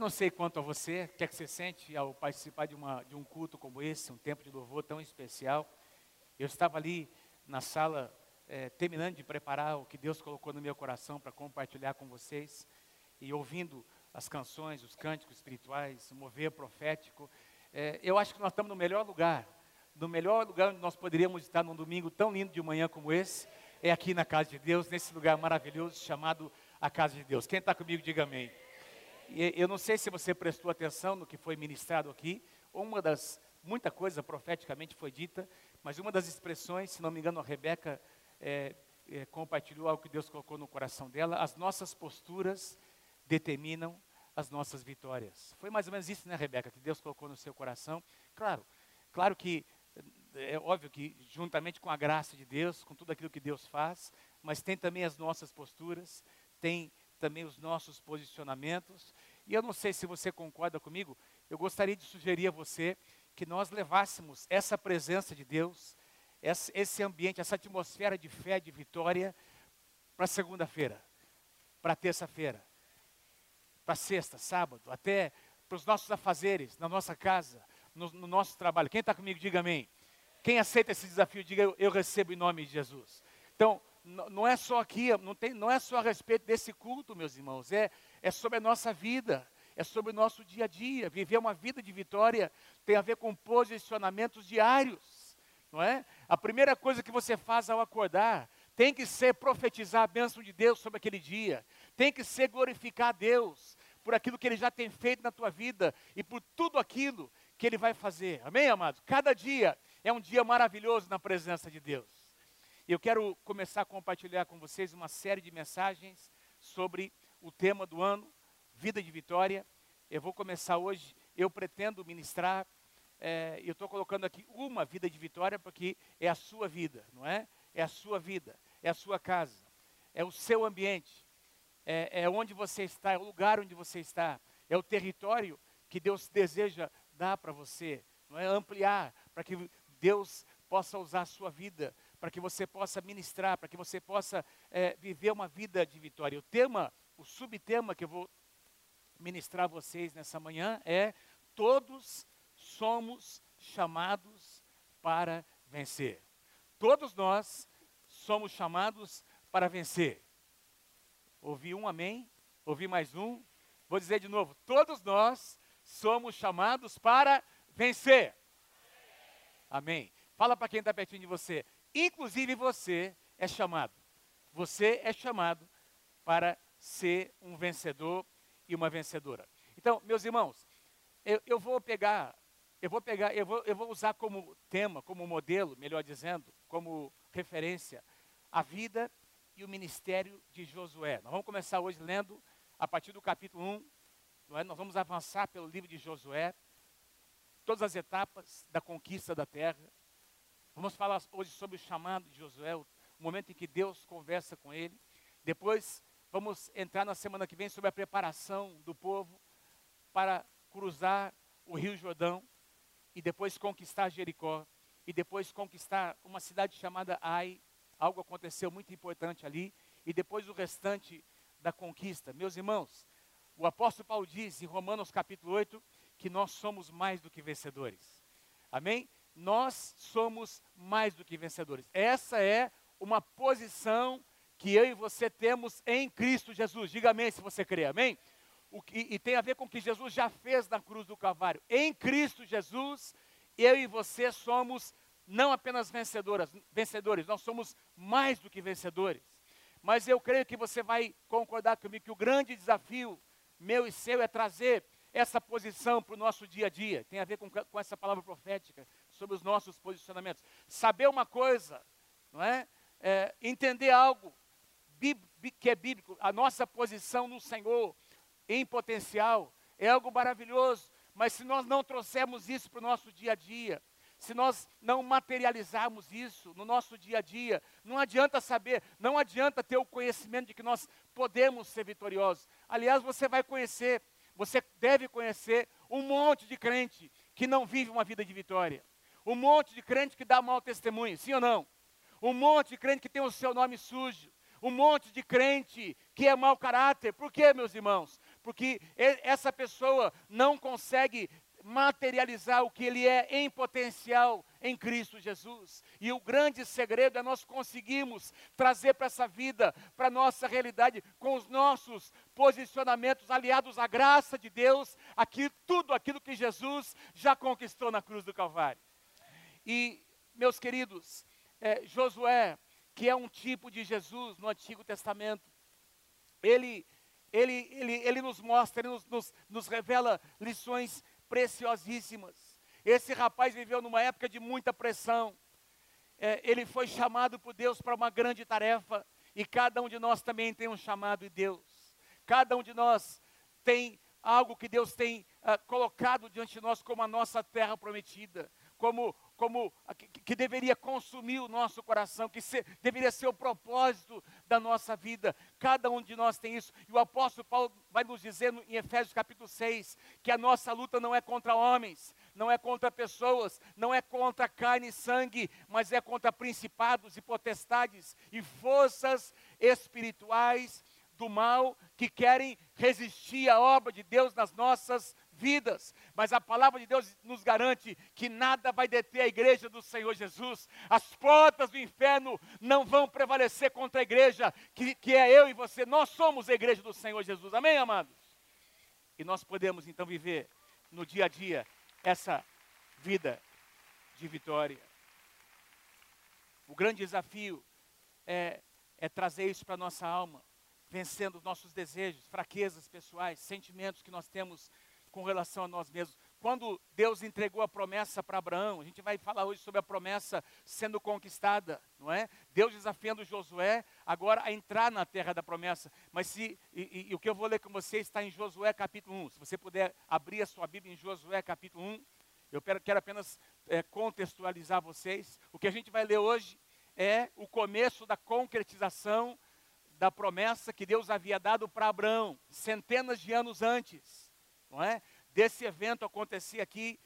Eu não sei quanto a você, o que é que você sente ao participar de, uma, de um culto como esse, um tempo de louvor tão especial. Eu estava ali na sala, é, terminando de preparar o que Deus colocou no meu coração para compartilhar com vocês, e ouvindo as canções, os cânticos espirituais, o mover profético. É, eu acho que nós estamos no melhor lugar, no melhor lugar onde nós poderíamos estar num domingo tão lindo de manhã como esse, é aqui na casa de Deus, nesse lugar maravilhoso chamado a casa de Deus. Quem está comigo, diga amém. Eu não sei se você prestou atenção no que foi ministrado aqui, uma das, muita coisa profeticamente foi dita, mas uma das expressões, se não me engano, a Rebeca é, é, compartilhou algo que Deus colocou no coração dela, as nossas posturas determinam as nossas vitórias. Foi mais ou menos isso, né, Rebeca, que Deus colocou no seu coração. Claro, claro que é óbvio que juntamente com a graça de Deus, com tudo aquilo que Deus faz, mas tem também as nossas posturas, tem também os nossos posicionamentos. E eu não sei se você concorda comigo, eu gostaria de sugerir a você que nós levássemos essa presença de Deus, esse ambiente, essa atmosfera de fé, de vitória, para segunda-feira, para terça-feira, para sexta, sábado, até para os nossos afazeres, na nossa casa, no, no nosso trabalho. Quem está comigo, diga amém. Quem aceita esse desafio, diga eu, eu recebo em nome de Jesus. Então, não é só aqui, não, tem, não é só a respeito desse culto, meus irmãos, é, é sobre a nossa vida, é sobre o nosso dia a dia. Viver uma vida de vitória tem a ver com posicionamentos diários, não é? A primeira coisa que você faz ao acordar tem que ser profetizar a bênção de Deus sobre aquele dia, tem que ser glorificar a Deus por aquilo que Ele já tem feito na tua vida e por tudo aquilo que Ele vai fazer. Amém, amados? Cada dia é um dia maravilhoso na presença de Deus. Eu quero começar a compartilhar com vocês uma série de mensagens sobre o tema do ano, vida de vitória. Eu vou começar hoje, eu pretendo ministrar, é, eu estou colocando aqui uma vida de vitória, porque é a sua vida, não é? É a sua vida, é a sua casa, é o seu ambiente, é, é onde você está, é o lugar onde você está, é o território que Deus deseja dar para você, não é? Ampliar, para que Deus possa usar a sua vida para que você possa ministrar, para que você possa é, viver uma vida de vitória. O tema, o subtema que eu vou ministrar a vocês nessa manhã é: todos somos chamados para vencer. Todos nós somos chamados para vencer. Ouvi um amém? Ouvi mais um? Vou dizer de novo: todos nós somos chamados para vencer. Amém. Fala para quem está pertinho de você. Inclusive você é chamado. Você é chamado para ser um vencedor e uma vencedora. Então, meus irmãos, eu, eu vou pegar, eu vou pegar, eu vou, eu vou usar como tema, como modelo, melhor dizendo, como referência, a vida e o ministério de Josué. Nós vamos começar hoje lendo a partir do capítulo 1. É? Nós vamos avançar pelo livro de Josué, todas as etapas da conquista da terra. Vamos falar hoje sobre o chamado de Josué, o momento em que Deus conversa com ele. Depois, vamos entrar na semana que vem sobre a preparação do povo para cruzar o Rio Jordão e depois conquistar Jericó e depois conquistar uma cidade chamada Ai. Algo aconteceu muito importante ali e depois o restante da conquista. Meus irmãos, o apóstolo Paulo diz em Romanos capítulo 8 que nós somos mais do que vencedores. Amém? Nós somos mais do que vencedores. Essa é uma posição que eu e você temos em Cristo Jesus. Diga amém se você crê, amém? O que, e tem a ver com o que Jesus já fez na cruz do Calvário. Em Cristo Jesus, eu e você somos não apenas vencedoras, vencedores, nós somos mais do que vencedores. Mas eu creio que você vai concordar comigo que o grande desafio meu e seu é trazer essa posição para o nosso dia a dia. Tem a ver com, com essa palavra profética sobre os nossos posicionamentos. Saber uma coisa, não é? é entender algo que é bíblico, a nossa posição no Senhor em potencial é algo maravilhoso, mas se nós não trouxermos isso para o nosso dia a dia, se nós não materializarmos isso no nosso dia a dia, não adianta saber, não adianta ter o conhecimento de que nós podemos ser vitoriosos. Aliás, você vai conhecer, você deve conhecer um monte de crente que não vive uma vida de vitória. Um monte de crente que dá mau testemunho, sim ou não? Um monte de crente que tem o seu nome sujo. Um monte de crente que é mau caráter. Por quê, meus irmãos? porque essa pessoa não consegue materializar o que ele é em potencial em Cristo Jesus. E o grande segredo é nós conseguirmos trazer para essa vida, para a nossa realidade, com os nossos posicionamentos aliados à graça de Deus, aqui, tudo aquilo que Jesus já conquistou na cruz do Calvário. E, meus queridos, é, Josué, que é um tipo de Jesus no Antigo Testamento, ele, ele, ele, ele nos mostra, ele nos, nos, nos revela lições preciosíssimas. Esse rapaz viveu numa época de muita pressão. É, ele foi chamado por Deus para uma grande tarefa. E cada um de nós também tem um chamado de Deus. Cada um de nós tem algo que Deus tem uh, colocado diante de nós como a nossa terra prometida, como como que, que, deveria consumir o nosso coração, que ser, deveria ser o propósito da nossa vida. Cada um de nós tem isso. E o apóstolo Paulo vai nos dizer em Efésios capítulo 6 que a nossa luta não é contra homens, não é contra pessoas, não é contra carne e sangue, mas é contra principados e potestades e forças espirituais do mal que querem resistir à obra de Deus nas nossas vidas, mas a palavra de Deus nos garante que nada vai deter a igreja do Senhor Jesus, as portas do inferno não vão prevalecer contra a igreja, que, que é eu e você, nós somos a igreja do Senhor Jesus, amém, amados? E nós podemos então viver no dia a dia essa vida de vitória. O grande desafio é, é trazer isso para a nossa alma, vencendo os nossos desejos, fraquezas pessoais, sentimentos que nós temos com relação a nós mesmos. Quando Deus entregou a promessa para Abraão, a gente vai falar hoje sobre a promessa sendo conquistada, não é? Deus desafiando Josué agora a entrar na terra da promessa. Mas se, e, e, e o que eu vou ler com você está em Josué capítulo 1. Se você puder abrir a sua Bíblia em Josué capítulo 1, eu quero, apenas é, contextualizar vocês. O que a gente vai ler hoje é o começo da concretização da promessa que Deus havia dado para Abraão, centenas de anos antes não é? Desse evento acontecia aqui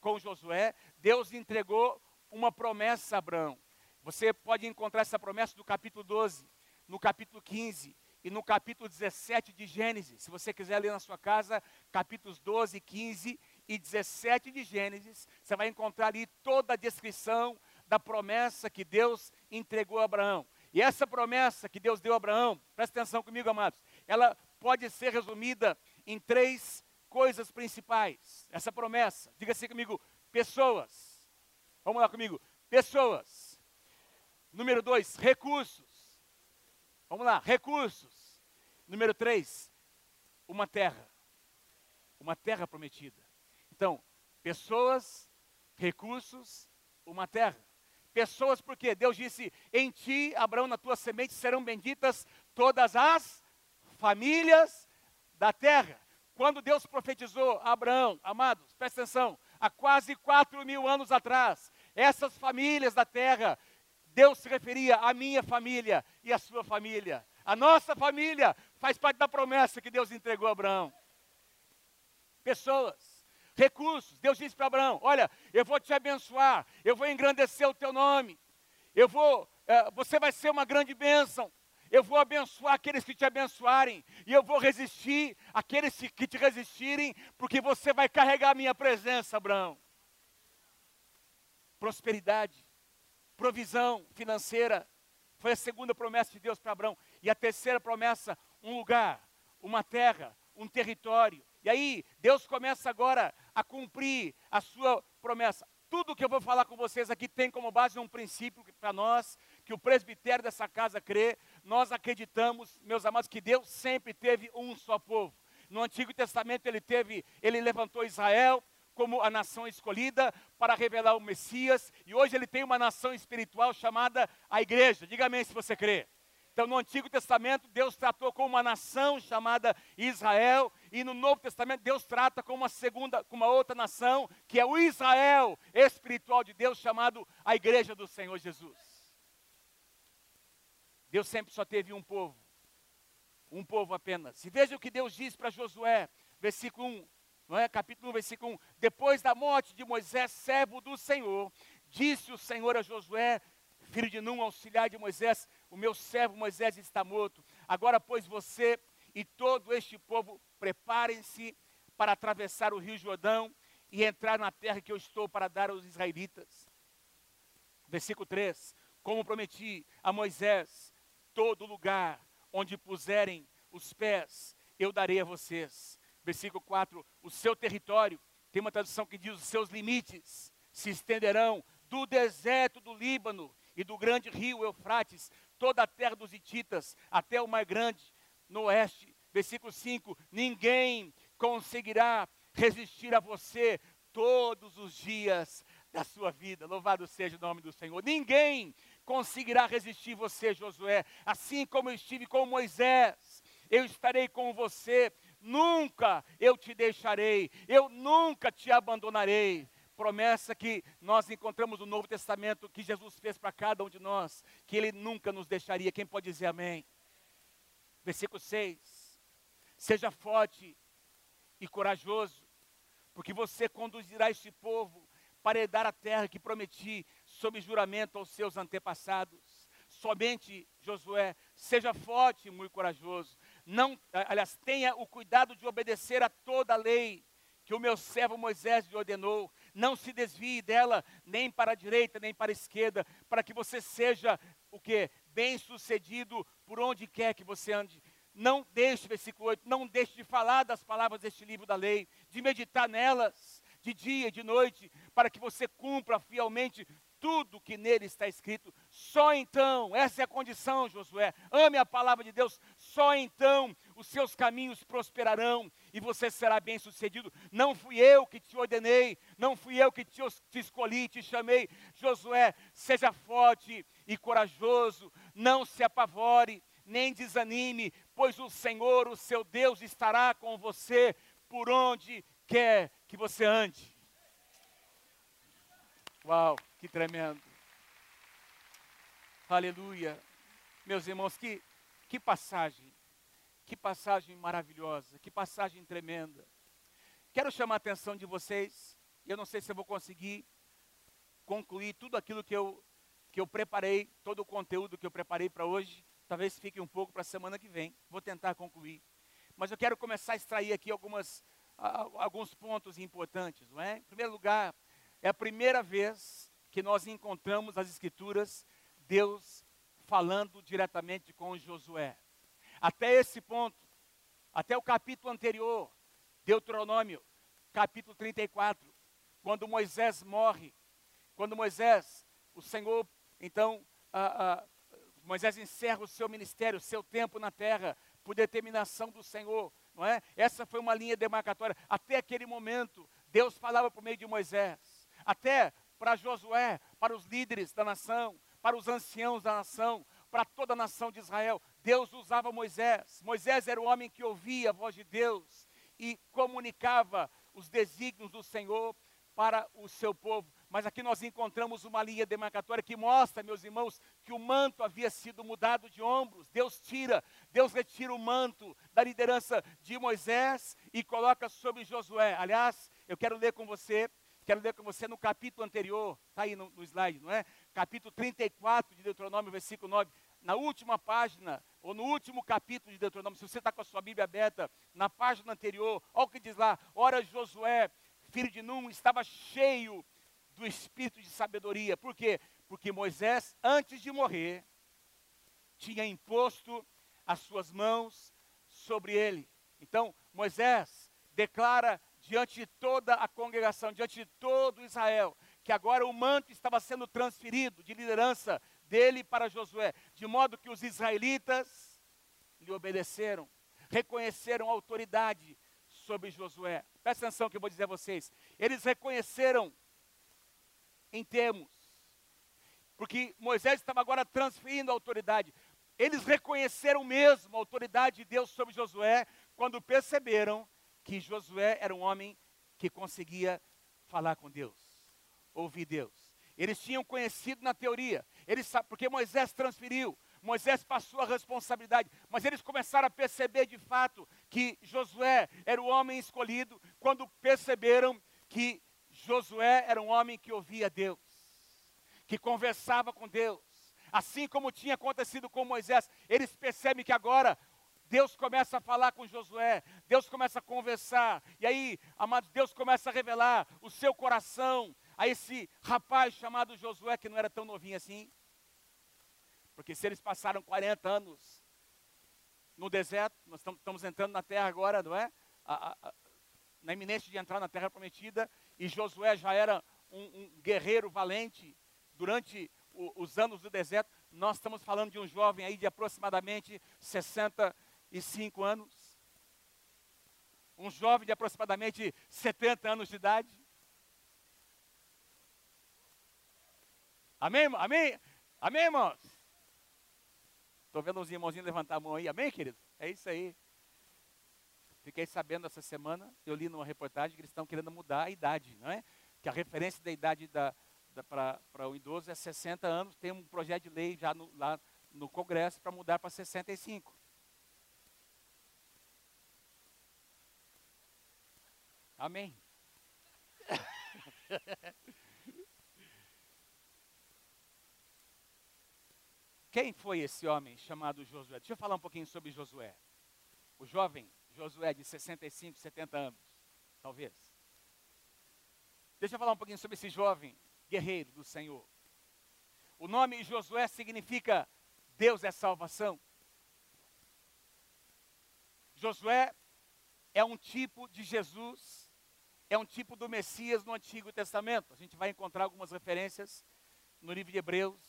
com Josué, Deus entregou uma promessa a Abraão. Você pode encontrar essa promessa do capítulo 12, no capítulo 15 e no capítulo 17 de Gênesis. Se você quiser ler na sua casa, capítulos 12, 15 e 17 de Gênesis, você vai encontrar ali toda a descrição da promessa que Deus entregou a Abraão. E essa promessa que Deus deu a Abraão, presta atenção comigo, amados, ela pode ser resumida em três coisas principais. Essa promessa, diga assim comigo, pessoas. Vamos lá comigo, pessoas. Número dois, recursos. Vamos lá, recursos. Número três, uma terra. Uma terra prometida. Então, pessoas, recursos, uma terra. Pessoas, porque Deus disse: Em ti, Abraão, na tua semente serão benditas todas as famílias da terra. Quando Deus profetizou a Abraão, amados, presta atenção, há quase quatro mil anos atrás, essas famílias da terra, Deus se referia à minha família e à sua família. A nossa família faz parte da promessa que Deus entregou a Abraão. Pessoas, recursos. Deus disse para Abraão: Olha, eu vou te abençoar, eu vou engrandecer o teu nome, eu vou, é, você vai ser uma grande bênção eu vou abençoar aqueles que te abençoarem, e eu vou resistir aqueles que te resistirem, porque você vai carregar a minha presença, Abraão. Prosperidade, provisão financeira, foi a segunda promessa de Deus para Abraão. E a terceira promessa, um lugar, uma terra, um território. E aí, Deus começa agora a cumprir a sua promessa. Tudo que eu vou falar com vocês aqui tem como base um princípio para nós, que o presbitério dessa casa crê, nós acreditamos, meus amados, que Deus sempre teve um só povo. No Antigo Testamento ele teve, ele levantou Israel como a nação escolhida para revelar o Messias, e hoje ele tem uma nação espiritual chamada a igreja. Diga amém se você crê. Então, no Antigo Testamento, Deus tratou com uma nação chamada Israel, e no Novo Testamento, Deus trata com uma segunda, com uma outra nação, que é o Israel espiritual de Deus, chamado a Igreja do Senhor Jesus. Deus sempre só teve um povo. Um povo apenas. E veja o que Deus diz para Josué, versículo 1, não é? capítulo 1, versículo 1. Depois da morte de Moisés, servo do Senhor, disse o Senhor a Josué, filho de Num, auxiliar de Moisés, o meu servo Moisés está morto. Agora, pois, você e todo este povo preparem-se para atravessar o rio Jordão e entrar na terra que eu estou para dar aos israelitas. Versículo 3: Como prometi a Moisés, todo lugar onde puserem os pés, eu darei a vocês. Versículo 4: O seu território, tem uma tradução que diz: os seus limites se estenderão do deserto do Líbano e do grande rio Eufrates, toda a terra dos Hititas, até o Mar Grande, no oeste. Versículo 5: Ninguém conseguirá resistir a você todos os dias da sua vida. Louvado seja o nome do Senhor. Ninguém conseguirá resistir você, Josué. Assim como eu estive com Moisés, eu estarei com você. Nunca eu te deixarei, eu nunca te abandonarei. Promessa que nós encontramos no Novo Testamento que Jesus fez para cada um de nós, que Ele nunca nos deixaria. Quem pode dizer amém? Versículo 6. Seja forte e corajoso, porque você conduzirá este povo para herdar a terra que prometi sob juramento aos seus antepassados. Somente, Josué, seja forte e muito corajoso. Não, aliás, tenha o cuidado de obedecer a toda a lei que o meu servo Moisés lhe ordenou. Não se desvie dela nem para a direita nem para a esquerda, para que você seja o que bem-sucedido por onde quer que você ande. Não deixe, versículo 8, não deixe de falar das palavras deste livro da lei, de meditar nelas, de dia e de noite, para que você cumpra fielmente tudo que nele está escrito. Só então, essa é a condição, Josué. Ame a palavra de Deus. Só então os seus caminhos prosperarão e você será bem-sucedido. Não fui eu que te ordenei, não fui eu que te, te escolhi, te chamei. Josué, seja forte e corajoso, não se apavore, nem desanime, pois o Senhor, o seu Deus, estará com você por onde quer que você ande. Uau, que tremendo. Aleluia. Meus irmãos, que, que passagem, que passagem maravilhosa, que passagem tremenda. Quero chamar a atenção de vocês, eu não sei se eu vou conseguir concluir tudo aquilo que eu, que eu preparei, todo o conteúdo que eu preparei para hoje, talvez fique um pouco para a semana que vem, vou tentar concluir. Mas eu quero começar a extrair aqui algumas, alguns pontos importantes, não é? Em primeiro lugar, é a primeira vez que nós encontramos as Escrituras, Deus falando diretamente com Josué. Até esse ponto, até o capítulo anterior, Deuteronômio, capítulo 34, quando Moisés morre, quando Moisés, o Senhor, então, Moisés encerra o seu ministério, o seu tempo na terra, por determinação do Senhor, não é? Essa foi uma linha demarcatória. Até aquele momento, Deus falava por meio de Moisés até para Josué, para os líderes da nação, para os anciãos da nação, para toda a nação de Israel. Deus usava Moisés. Moisés era o homem que ouvia a voz de Deus e comunicava os desígnios do Senhor para o seu povo. Mas aqui nós encontramos uma linha demarcatória que mostra, meus irmãos, que o manto havia sido mudado de ombros. Deus tira, Deus retira o manto da liderança de Moisés e coloca sobre Josué. Aliás, eu quero ler com você Quero ler com você no capítulo anterior, está aí no, no slide, não é? Capítulo 34 de Deuteronômio, versículo 9. Na última página, ou no último capítulo de Deuteronômio, se você está com a sua Bíblia aberta, na página anterior, olha o que diz lá: Ora, Josué, filho de Num, estava cheio do espírito de sabedoria. Por quê? Porque Moisés, antes de morrer, tinha imposto as suas mãos sobre ele. Então, Moisés declara diante de toda a congregação, diante de todo Israel, que agora o manto estava sendo transferido de liderança dele para Josué, de modo que os israelitas lhe obedeceram, reconheceram a autoridade sobre Josué. Presta atenção que eu vou dizer a vocês. Eles reconheceram em termos, porque Moisés estava agora transferindo a autoridade. Eles reconheceram mesmo a autoridade de Deus sobre Josué quando perceberam que Josué era um homem que conseguia falar com Deus, ouvir Deus. Eles tinham conhecido na teoria, eles porque Moisés transferiu, Moisés passou a responsabilidade, mas eles começaram a perceber de fato que Josué era o homem escolhido quando perceberam que Josué era um homem que ouvia Deus, que conversava com Deus. Assim como tinha acontecido com Moisés, eles percebem que agora Deus começa a falar com Josué, Deus começa a conversar, e aí, amados, Deus começa a revelar o seu coração a esse rapaz chamado Josué, que não era tão novinho assim. Porque se eles passaram 40 anos no deserto, nós estamos entrando na terra agora, não é? A, a, na iminência de entrar na terra prometida, e Josué já era um, um guerreiro valente durante o, os anos do deserto. Nós estamos falando de um jovem aí de aproximadamente 65 anos. Um jovem de aproximadamente 70 anos de idade. Amém, amém, amém, irmãos? Estou vendo os irmãozinhos levantar a mão aí, amém, querido? É isso aí. Fiquei sabendo essa semana, eu li numa reportagem que eles estão querendo mudar a idade, não é? Que a referência da idade da, da para o idoso é 60 anos, tem um projeto de lei já no, lá no Congresso para mudar para 65. Amém. Quem foi esse homem chamado Josué? Deixa eu falar um pouquinho sobre Josué. O jovem Josué de 65, 70 anos, talvez. Deixa eu falar um pouquinho sobre esse jovem guerreiro do Senhor. O nome Josué significa Deus é salvação. Josué é um tipo de Jesus, é um tipo do Messias no Antigo Testamento. A gente vai encontrar algumas referências no livro de Hebreus,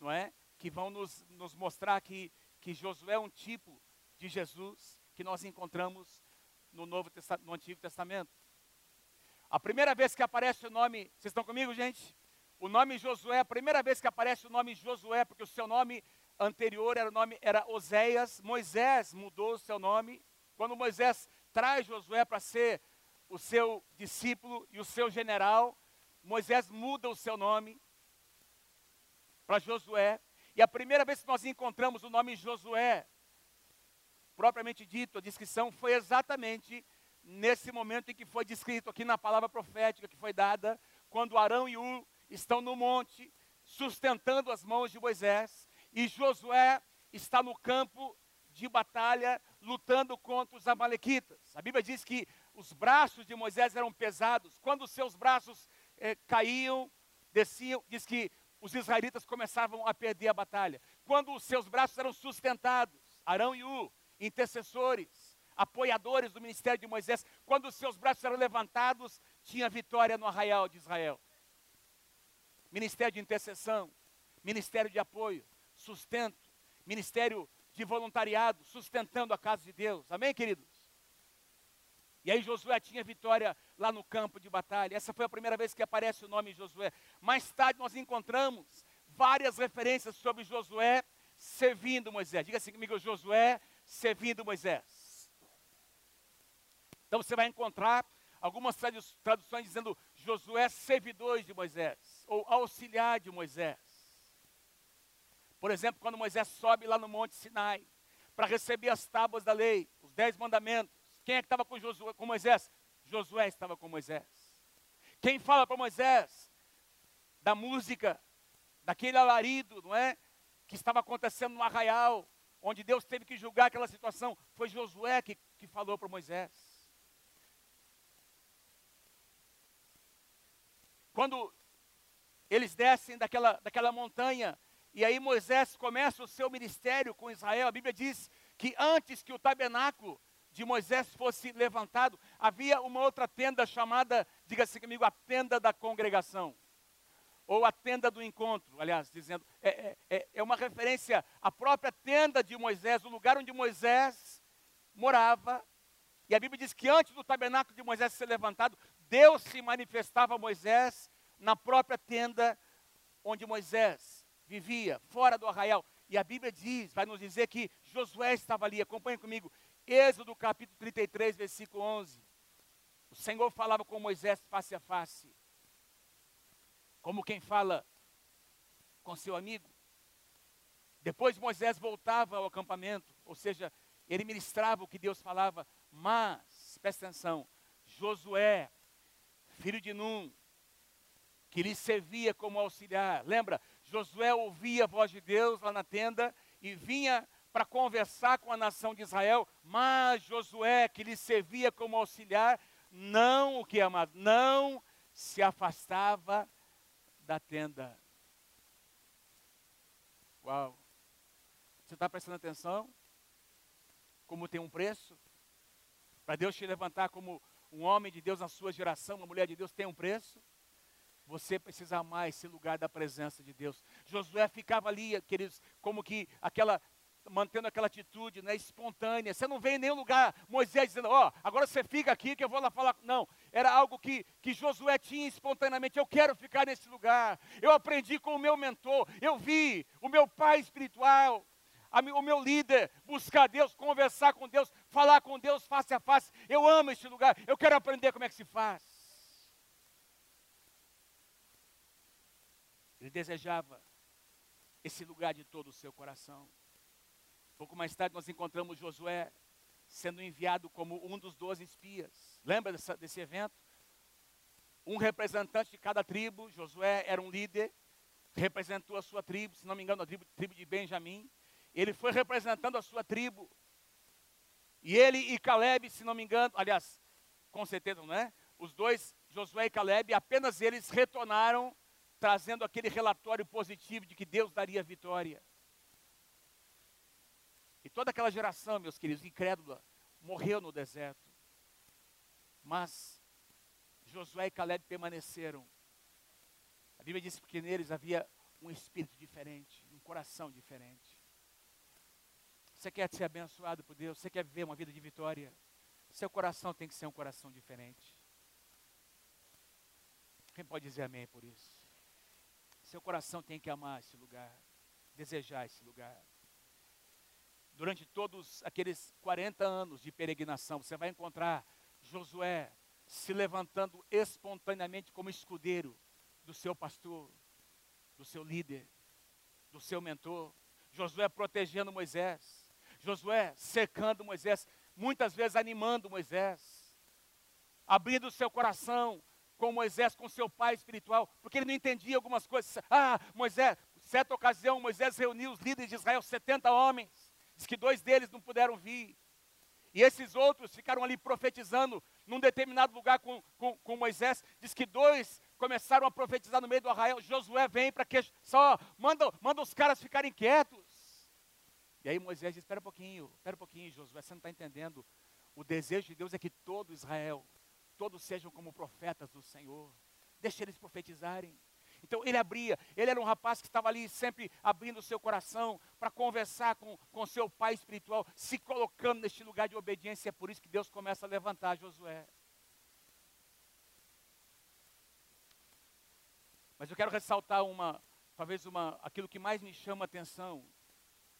não é? Que vão nos, nos mostrar que, que Josué é um tipo de Jesus que nós encontramos no, Novo no Antigo Testamento. A primeira vez que aparece o nome, vocês estão comigo, gente? O nome Josué, a primeira vez que aparece o nome Josué, porque o seu nome anterior era o nome era Oséias, Moisés mudou o seu nome. Quando Moisés traz Josué para ser o seu discípulo e o seu general, Moisés muda o seu nome para Josué. E a primeira vez que nós encontramos o nome Josué propriamente dito, a descrição foi exatamente nesse momento em que foi descrito aqui na palavra profética que foi dada, quando Arão e U estão no monte, sustentando as mãos de Moisés, e Josué está no campo de batalha, lutando contra os amalequitas. A Bíblia diz que os braços de Moisés eram pesados, quando os seus braços eh, caíam, desciam, diz que os israelitas começavam a perder a batalha. Quando os seus braços eram sustentados, Arão e U, intercessores, apoiadores do ministério de Moisés, quando os seus braços eram levantados, tinha vitória no arraial de Israel. Ministério de intercessão, ministério de apoio, sustento, ministério de voluntariado, sustentando a casa de Deus. Amém, queridos? E aí Josué tinha vitória lá no campo de batalha. Essa foi a primeira vez que aparece o nome Josué. Mais tarde nós encontramos várias referências sobre Josué servindo Moisés. Diga assim comigo, Josué servindo Moisés. Então você vai encontrar algumas traduções dizendo Josué servidor de Moisés, ou auxiliar de Moisés. Por exemplo, quando Moisés sobe lá no Monte Sinai para receber as tábuas da lei, os dez mandamentos, quem é que estava com, Josué, com Moisés? Josué estava com Moisés. Quem fala para Moisés da música, daquele alarido, não é? Que estava acontecendo no arraial, onde Deus teve que julgar aquela situação, foi Josué que, que falou para Moisés. Quando eles descem daquela, daquela montanha, e aí Moisés começa o seu ministério com Israel, a Bíblia diz que antes que o tabernáculo de Moisés fosse levantado, havia uma outra tenda chamada, diga-se comigo, a tenda da congregação ou a tenda do encontro, aliás, dizendo, é, é, é, é uma referência à própria tenda de Moisés, o lugar onde Moisés morava. E a Bíblia diz que antes do tabernáculo de Moisés ser levantado, Deus se manifestava a Moisés na própria tenda onde Moisés vivia, fora do arraial. E a Bíblia diz, vai nos dizer que Josué estava ali, acompanhe comigo, Êxodo capítulo 33, versículo 11. O Senhor falava com Moisés face a face como quem fala com seu amigo. Depois Moisés voltava ao acampamento, ou seja, ele ministrava o que Deus falava, mas, presta atenção, Josué, filho de Num, que lhe servia como auxiliar, lembra? Josué ouvia a voz de Deus lá na tenda e vinha para conversar com a nação de Israel, mas Josué, que lhe servia como auxiliar, não o que amado, não se afastava da tenda. Uau! Você está prestando atenção? Como tem um preço? Para Deus te levantar como um homem de Deus na sua geração, uma mulher de Deus tem um preço? Você precisa amar esse lugar da presença de Deus. Josué ficava ali, queridos, como que aquela mantendo aquela atitude né, espontânea. Você não vê em nenhum lugar Moisés dizendo, ó, oh, agora você fica aqui que eu vou lá falar. Não, era algo que, que Josué tinha espontaneamente. Eu quero ficar nesse lugar. Eu aprendi com o meu mentor. Eu vi o meu pai espiritual, a, o meu líder buscar Deus, conversar com Deus, falar com Deus face a face. Eu amo esse lugar. Eu quero aprender como é que se faz. Ele desejava esse lugar de todo o seu coração. Pouco mais tarde nós encontramos Josué sendo enviado como um dos doze espias. Lembra dessa, desse evento? Um representante de cada tribo, Josué era um líder, representou a sua tribo, se não me engano, a tribo, tribo de Benjamim. Ele foi representando a sua tribo. E ele e Caleb, se não me engano, aliás, com certeza não é? Os dois, Josué e Caleb, apenas eles retornaram trazendo aquele relatório positivo de que Deus daria vitória. E toda aquela geração, meus queridos, incrédula, morreu no deserto. Mas Josué e Caleb permaneceram. A Bíblia diz que neles havia um espírito diferente, um coração diferente. Você quer ser abençoado por Deus? Você quer viver uma vida de vitória? Seu coração tem que ser um coração diferente. Quem pode dizer amém por isso? Seu coração tem que amar esse lugar, desejar esse lugar. Durante todos aqueles 40 anos de peregrinação, você vai encontrar Josué se levantando espontaneamente como escudeiro do seu pastor, do seu líder, do seu mentor. Josué protegendo Moisés, Josué secando Moisés, muitas vezes animando Moisés, abrindo o seu coração com Moisés, com seu pai espiritual, porque ele não entendia algumas coisas. Ah, Moisés, certa ocasião, Moisés reuniu os líderes de Israel, 70 homens, diz que dois deles não puderam vir. E esses outros ficaram ali profetizando num determinado lugar com, com, com Moisés. Diz que dois começaram a profetizar no meio do arraial. Josué vem para que só manda, manda os caras ficarem quietos. E aí Moisés diz: Espera um pouquinho, espera um pouquinho, Josué, você não está entendendo. O desejo de Deus é que todo Israel todos sejam como profetas do Senhor. Deixe eles profetizarem. Então ele abria, ele era um rapaz que estava ali sempre abrindo o seu coração para conversar com, com seu pai espiritual, se colocando neste lugar de obediência. É por isso que Deus começa a levantar Josué. Mas eu quero ressaltar uma, talvez uma, aquilo que mais me chama a atenção,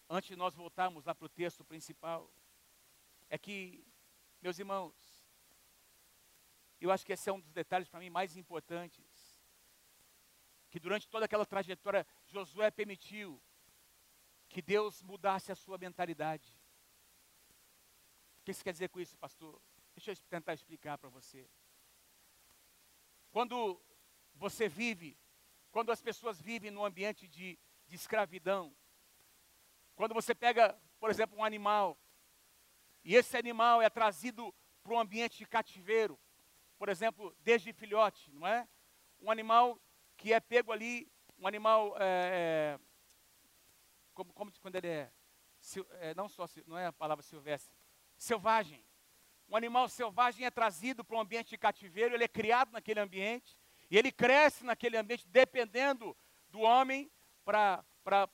antes de nós voltarmos lá para o texto principal, é que, meus irmãos, eu acho que esse é um dos detalhes para mim mais importantes. Que durante toda aquela trajetória, Josué permitiu que Deus mudasse a sua mentalidade. O que isso quer dizer com isso, pastor? Deixa eu tentar explicar para você. Quando você vive, quando as pessoas vivem num ambiente de, de escravidão, quando você pega, por exemplo, um animal, e esse animal é trazido para um ambiente de cativeiro, por exemplo, desde filhote, não é? Um animal que é pego ali, um animal, é, é como, como quando ele é, é, não só, não é a palavra silvestre, selvagem. Um animal selvagem é trazido para um ambiente de cativeiro, ele é criado naquele ambiente, e ele cresce naquele ambiente dependendo do homem para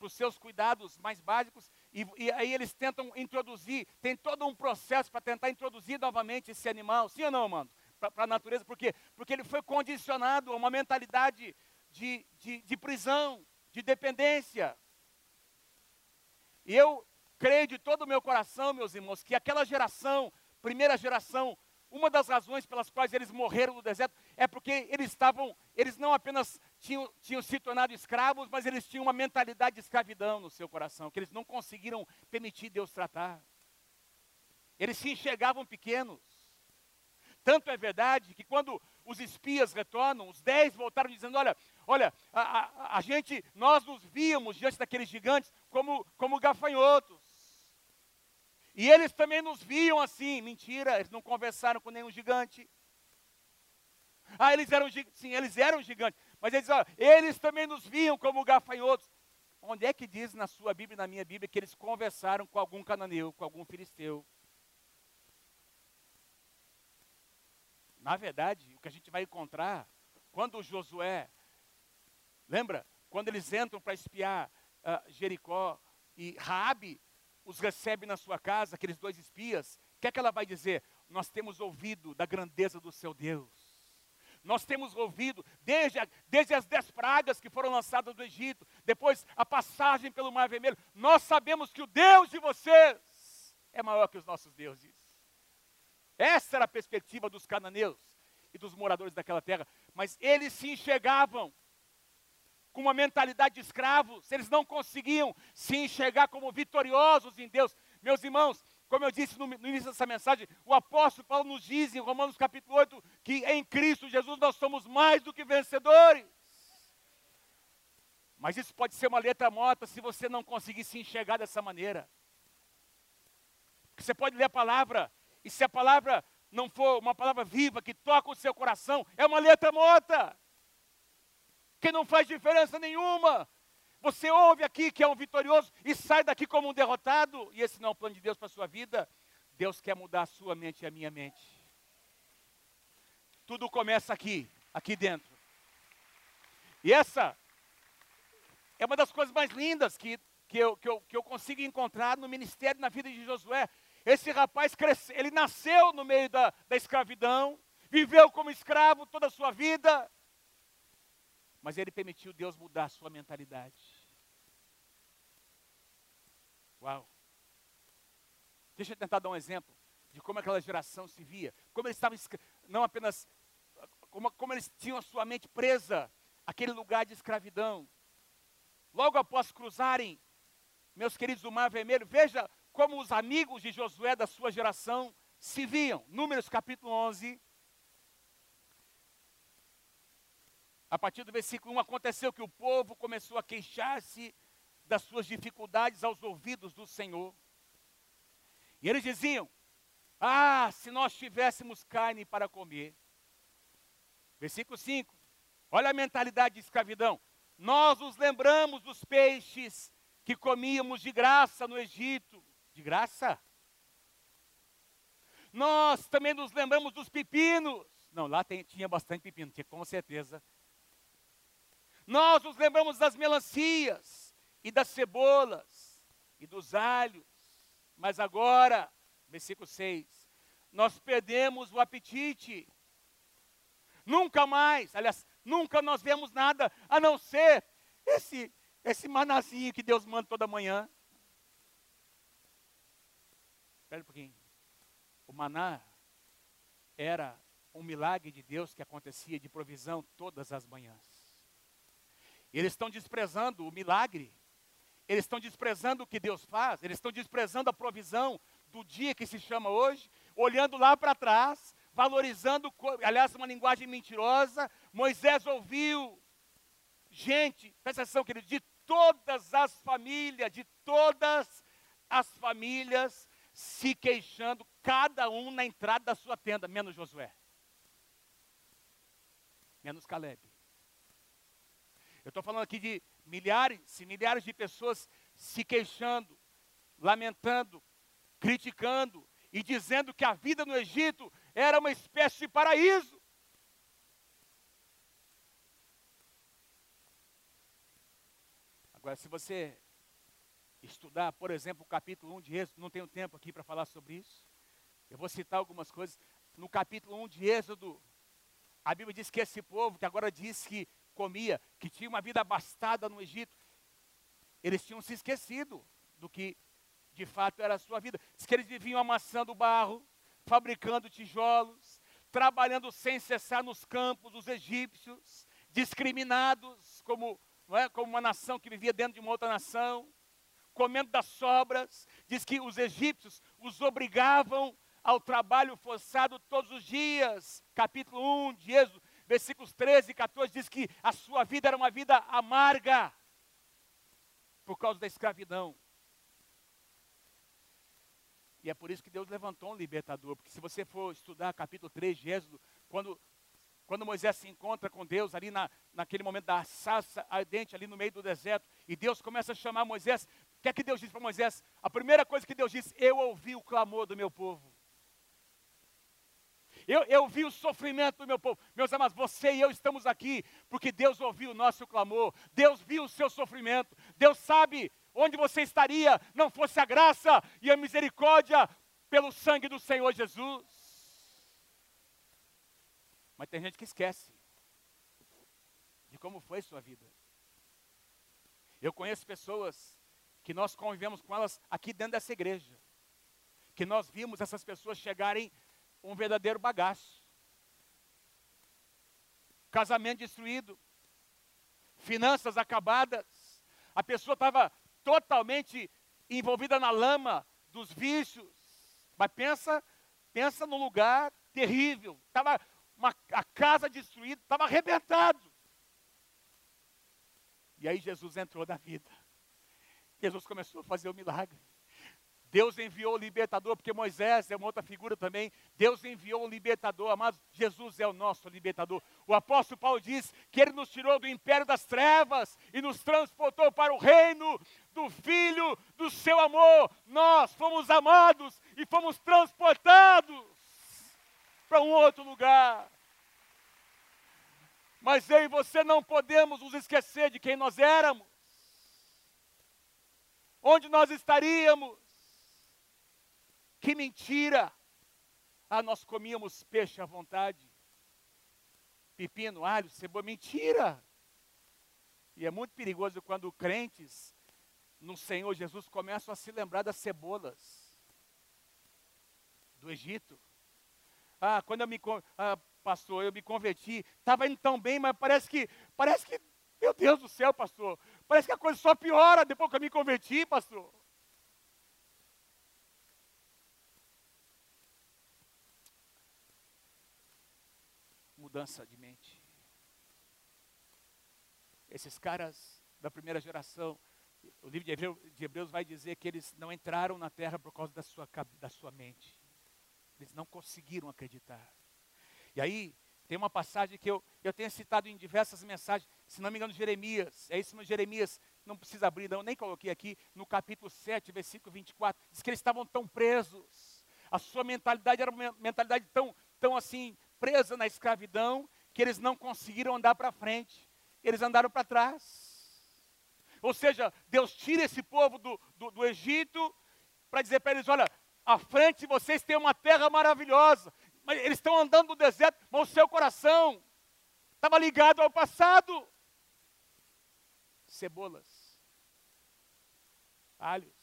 os seus cuidados mais básicos, e, e, aí eles tentam introduzir, tem todo um processo para tentar introduzir novamente esse animal, sim ou não, mano? para a natureza, por quê? Porque ele foi condicionado a uma mentalidade de, de, de prisão, de dependência. E eu creio de todo o meu coração, meus irmãos, que aquela geração, primeira geração, uma das razões pelas quais eles morreram no deserto é porque eles estavam, eles não apenas tinham, tinham se tornado escravos, mas eles tinham uma mentalidade de escravidão no seu coração, que eles não conseguiram permitir Deus tratar. Eles se enxergavam pequenos. Tanto é verdade que quando os espias retornam, os dez voltaram dizendo: Olha, olha, a, a, a gente, nós nos víamos diante daqueles gigantes como, como gafanhotos. E eles também nos viam assim. Mentira, eles não conversaram com nenhum gigante. Ah, eles eram sim, eles eram gigantes. Mas eles, eles também nos viam como gafanhotos. Onde é que diz na sua Bíblia na minha Bíblia que eles conversaram com algum cananeu, com algum filisteu? Na verdade, o que a gente vai encontrar quando Josué, lembra? Quando eles entram para espiar uh, Jericó e Raabe os recebe na sua casa, aqueles dois espias, o que é que ela vai dizer? Nós temos ouvido da grandeza do seu Deus. Nós temos ouvido desde, a, desde as dez pragas que foram lançadas do Egito, depois a passagem pelo Mar Vermelho. Nós sabemos que o Deus de vocês é maior que os nossos deuses. Essa era a perspectiva dos cananeus e dos moradores daquela terra. Mas eles se enxergavam com uma mentalidade de escravos, eles não conseguiam se enxergar como vitoriosos em Deus. Meus irmãos, como eu disse no, no, início dessa mensagem, o apóstolo Paulo nos diz em Romanos capítulo 8 que em Cristo Jesus nós somos mais do que vencedores. Mas isso pode ser uma letra morta se você não conseguir se enxergar dessa maneira. Porque você pode ler a palavra, e se a palavra não for uma palavra viva que toca o seu coração, é uma letra morta que não faz diferença nenhuma. Você ouve aqui que é um vitorioso e sai daqui como um derrotado, e esse não é o plano de Deus para a sua vida. Deus quer mudar a sua mente e a minha mente. Tudo começa aqui, aqui dentro. E essa é uma das coisas mais lindas que, que, eu, que, eu, que eu consigo encontrar no ministério, na vida de Josué. Esse rapaz cresceu, ele nasceu no meio da, da escravidão, viveu como escravo toda a sua vida, mas ele permitiu Deus mudar a sua mentalidade. Uau! Deixa eu tentar dar um exemplo de como aquela geração se via, como eles estavam, não apenas, como, como eles tinham a sua mente presa àquele lugar de escravidão. Logo após cruzarem, meus queridos, o Mar Vermelho, veja como os amigos de Josué da sua geração se viam. Números capítulo 11, A partir do versículo 1, aconteceu que o povo começou a queixar-se das suas dificuldades aos ouvidos do Senhor. E eles diziam: Ah, se nós tivéssemos carne para comer. Versículo 5. Olha a mentalidade de escravidão. Nós nos lembramos dos peixes que comíamos de graça no Egito. De graça? Nós também nos lembramos dos pepinos. Não, lá tem, tinha bastante pepino, tinha com certeza nós nos lembramos das melancias e das cebolas e dos alhos. Mas agora, versículo 6, nós perdemos o apetite. Nunca mais, aliás, nunca nós vemos nada a não ser esse esse manazinho que Deus manda toda manhã. Espera um pouquinho. O maná era um milagre de Deus que acontecia de provisão todas as manhãs. Eles estão desprezando o milagre. Eles estão desprezando o que Deus faz. Eles estão desprezando a provisão do dia que se chama hoje, olhando lá para trás, valorizando, aliás, uma linguagem mentirosa. Moisés ouviu gente, presta atenção, querido, de todas as famílias, de todas as famílias se queixando, cada um na entrada da sua tenda, menos Josué, menos Caleb. Eu estou falando aqui de milhares e milhares de pessoas se queixando, lamentando, criticando e dizendo que a vida no Egito era uma espécie de paraíso. Agora, se você estudar, por exemplo, o capítulo 1 de Êxodo, não tenho tempo aqui para falar sobre isso. Eu vou citar algumas coisas. No capítulo 1 de Êxodo, a Bíblia diz que esse povo, que agora diz que comia, que tinha uma vida abastada no Egito, eles tinham se esquecido do que de fato era a sua vida. Diz que eles viviam amassando barro, fabricando tijolos, trabalhando sem cessar nos campos dos egípcios, discriminados como, é, como uma nação que vivia dentro de uma outra nação, comendo das sobras. Diz que os egípcios os obrigavam ao trabalho forçado todos os dias. Capítulo 1 de Êxodo versículos 13 e 14 diz que a sua vida era uma vida amarga por causa da escravidão. E é por isso que Deus levantou um libertador. Porque se você for estudar capítulo 3 de Êxodo, quando, quando Moisés se encontra com Deus ali na, naquele momento da sarça ardente, ali no meio do deserto, e Deus começa a chamar Moisés, o que é que Deus diz para Moisés? A primeira coisa que Deus disse, eu ouvi o clamor do meu povo. Eu, eu vi o sofrimento do meu povo. Meus amados, você e eu estamos aqui porque Deus ouviu o nosso clamor. Deus viu o seu sofrimento. Deus sabe onde você estaria não fosse a graça e a misericórdia pelo sangue do Senhor Jesus. Mas tem gente que esquece de como foi sua vida. Eu conheço pessoas que nós convivemos com elas aqui dentro dessa igreja, que nós vimos essas pessoas chegarem um verdadeiro bagaço. Casamento destruído, finanças acabadas, a pessoa estava totalmente envolvida na lama dos vícios. Mas pensa, pensa no lugar terrível. Estava a casa destruída, estava arrebentado. E aí Jesus entrou na vida. Jesus começou a fazer o milagre. Deus enviou o libertador, porque Moisés é uma outra figura também. Deus enviou o libertador, amados. Jesus é o nosso libertador. O apóstolo Paulo diz que ele nos tirou do império das trevas e nos transportou para o reino do Filho do seu amor. Nós fomos amados e fomos transportados para um outro lugar. Mas eu e você não podemos nos esquecer de quem nós éramos. Onde nós estaríamos que mentira! Ah, nós comíamos peixe à vontade. Pepino, alho, cebola, mentira! E é muito perigoso quando crentes no Senhor Jesus começam a se lembrar das cebolas do Egito. Ah, quando eu me ah, pastor, eu me converti, estava indo tão bem, mas parece que, parece que, meu Deus do céu, pastor, parece que a coisa só piora depois que eu me converti, pastor. mudança de mente. Esses caras da primeira geração, o livro de Hebreus vai dizer que eles não entraram na terra por causa da sua, da sua mente. Eles não conseguiram acreditar. E aí, tem uma passagem que eu, eu tenho citado em diversas mensagens, se não me engano, Jeremias. É isso Jeremias, não precisa abrir, não, nem coloquei aqui, no capítulo 7, versículo 24. Diz que eles estavam tão presos. A sua mentalidade era uma mentalidade tão, tão assim, presa na escravidão que eles não conseguiram andar para frente, eles andaram para trás. Ou seja, Deus tira esse povo do, do, do Egito para dizer para eles: olha, à frente vocês tem uma terra maravilhosa, mas eles estão andando no deserto, mas o seu coração estava ligado ao passado. Cebolas, alhos,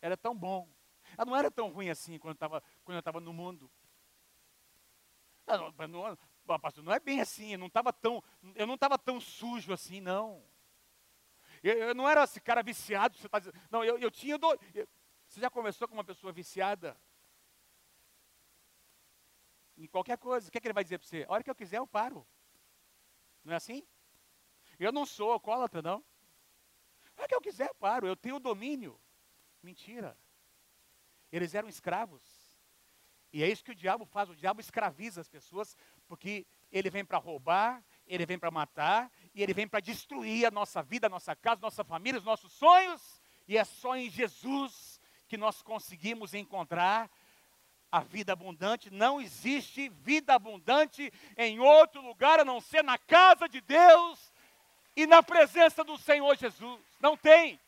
era tão bom. Ela não era tão ruim assim quando, tava, quando eu estava no mundo. Não, não, pastor, não é bem assim, eu não estava tão, eu não estava tão sujo assim, não. Eu, eu, não era esse cara viciado, você está dizendo. Não, eu, eu tinha do, eu, Você já conversou com uma pessoa viciada? Em qualquer coisa, o que, é que ele vai dizer para você? A hora que eu quiser, eu paro. Não é assim? Eu não sou alcoólatra, não. A hora que eu quiser, eu paro. Eu tenho domínio. Mentira. Eles eram escravos. E é isso que o diabo faz, o diabo escraviza as pessoas, porque ele vem para roubar, ele vem para matar, e ele vem para destruir a nossa vida, a nossa casa, a nossa família, os nossos sonhos, e é só em Jesus que nós conseguimos encontrar a vida abundante. Não existe vida abundante em outro lugar a não ser na casa de Deus e na presença do Senhor Jesus. Não tem.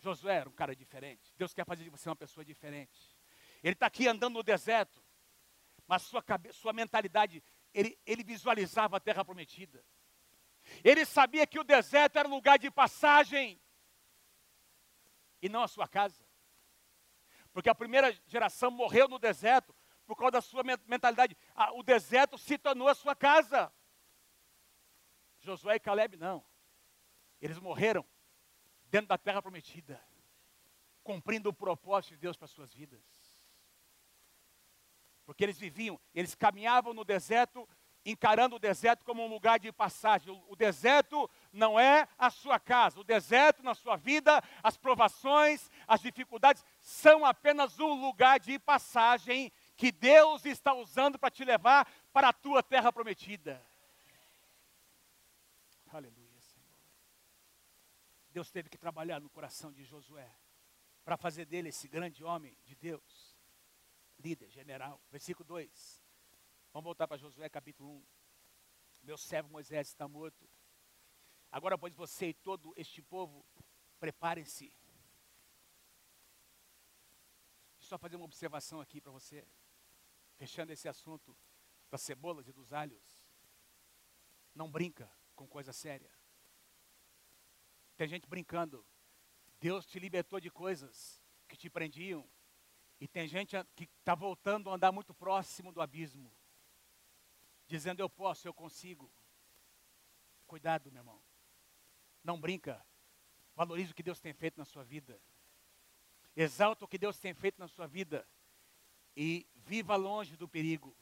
Josué era um cara diferente. Deus quer fazer de você uma pessoa diferente. Ele está aqui andando no deserto, mas sua, cabeça, sua mentalidade, ele, ele visualizava a terra prometida. Ele sabia que o deserto era um lugar de passagem e não a sua casa. Porque a primeira geração morreu no deserto por causa da sua mentalidade. o deserto se tornou a sua casa. Josué e Caleb não. Eles morreram dentro da terra prometida, cumprindo o propósito de Deus para suas vidas. Porque eles viviam, eles caminhavam no deserto encarando o deserto como um lugar de passagem. O deserto não é a sua casa. O deserto na sua vida, as provações, as dificuldades são apenas um lugar de passagem que Deus está usando para te levar para a tua terra prometida. Aleluia, Senhor. Deus teve que trabalhar no coração de Josué para fazer dele esse grande homem de Deus, líder, general. Versículo 2. Vamos voltar para Josué capítulo 1. Meu servo Moisés está morto. Agora, pois, você e todo este povo, preparem-se. Só fazer uma observação aqui para você, fechando esse assunto das cebolas e dos alhos. Não brinca com coisa séria. Tem gente brincando Deus te libertou de coisas que te prendiam. E tem gente que está voltando a andar muito próximo do abismo, dizendo: Eu posso, eu consigo. Cuidado, meu irmão. Não brinca. Valorize o que Deus tem feito na sua vida. Exalta o que Deus tem feito na sua vida. E viva longe do perigo.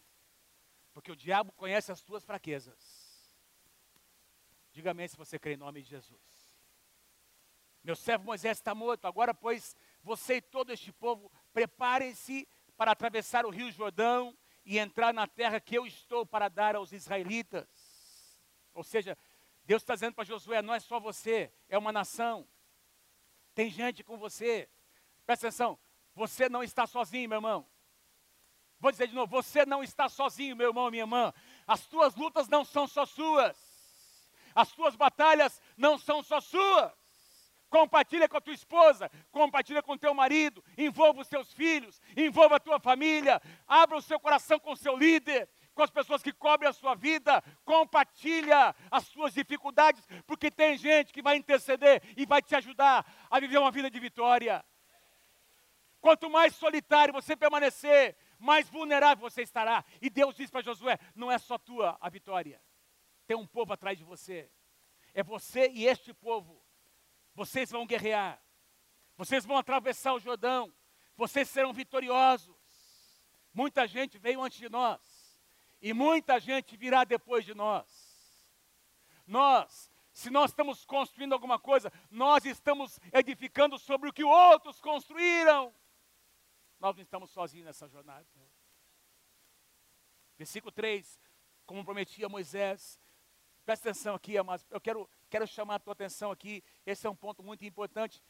Porque o diabo conhece as tuas fraquezas. Diga amém se você crê em nome de Jesus. Meu servo Moisés está morto. Agora, pois, você e todo este povo, preparem-se para atravessar o rio Jordão e entrar na terra que eu estou para dar aos israelitas. Ou seja, Deus está dizendo para Josué: não é só você, é uma nação. Tem gente com você. Presta atenção, você não está sozinho, meu irmão. Vou dizer de novo: você não está sozinho, meu irmão, minha irmã. As tuas lutas não são só suas. As tuas batalhas não são só suas compartilha com a tua esposa, compartilha com o teu marido, envolva os seus filhos, envolva a tua família, abra o seu coração com o seu líder, com as pessoas que cobrem a sua vida, compartilha as suas dificuldades, porque tem gente que vai interceder e vai te ajudar a viver uma vida de vitória. Quanto mais solitário você permanecer, mais vulnerável você estará. E Deus diz para Josué: não é só tua a vitória, tem um povo atrás de você. É você e este povo vocês vão guerrear. Vocês vão atravessar o Jordão. Vocês serão vitoriosos. Muita gente veio antes de nós. E muita gente virá depois de nós. Nós, se nós estamos construindo alguma coisa, nós estamos edificando sobre o que outros construíram. Nós não estamos sozinhos nessa jornada. Versículo 3, como prometia Moisés, presta atenção aqui, amados, eu quero quero chamar a tua atenção aqui, esse é um ponto muito importante.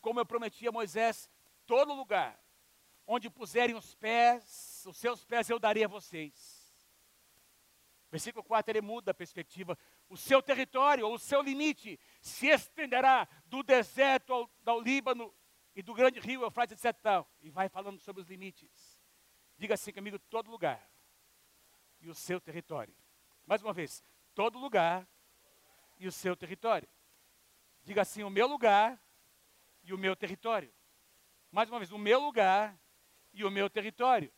Como eu prometi a Moisés, todo lugar onde puserem os pés, os seus pés eu darei a vocês. Versículo 4, ele muda a perspectiva. O seu território, ou o seu limite, se estenderá do deserto ao, ao Líbano e do grande rio Eufrates, etc. E vai falando sobre os limites. Diga assim comigo: todo lugar e o seu território. Mais uma vez, todo lugar e o seu território. Diga assim: o meu lugar e o meu território. Mais uma vez, o meu lugar e o meu território.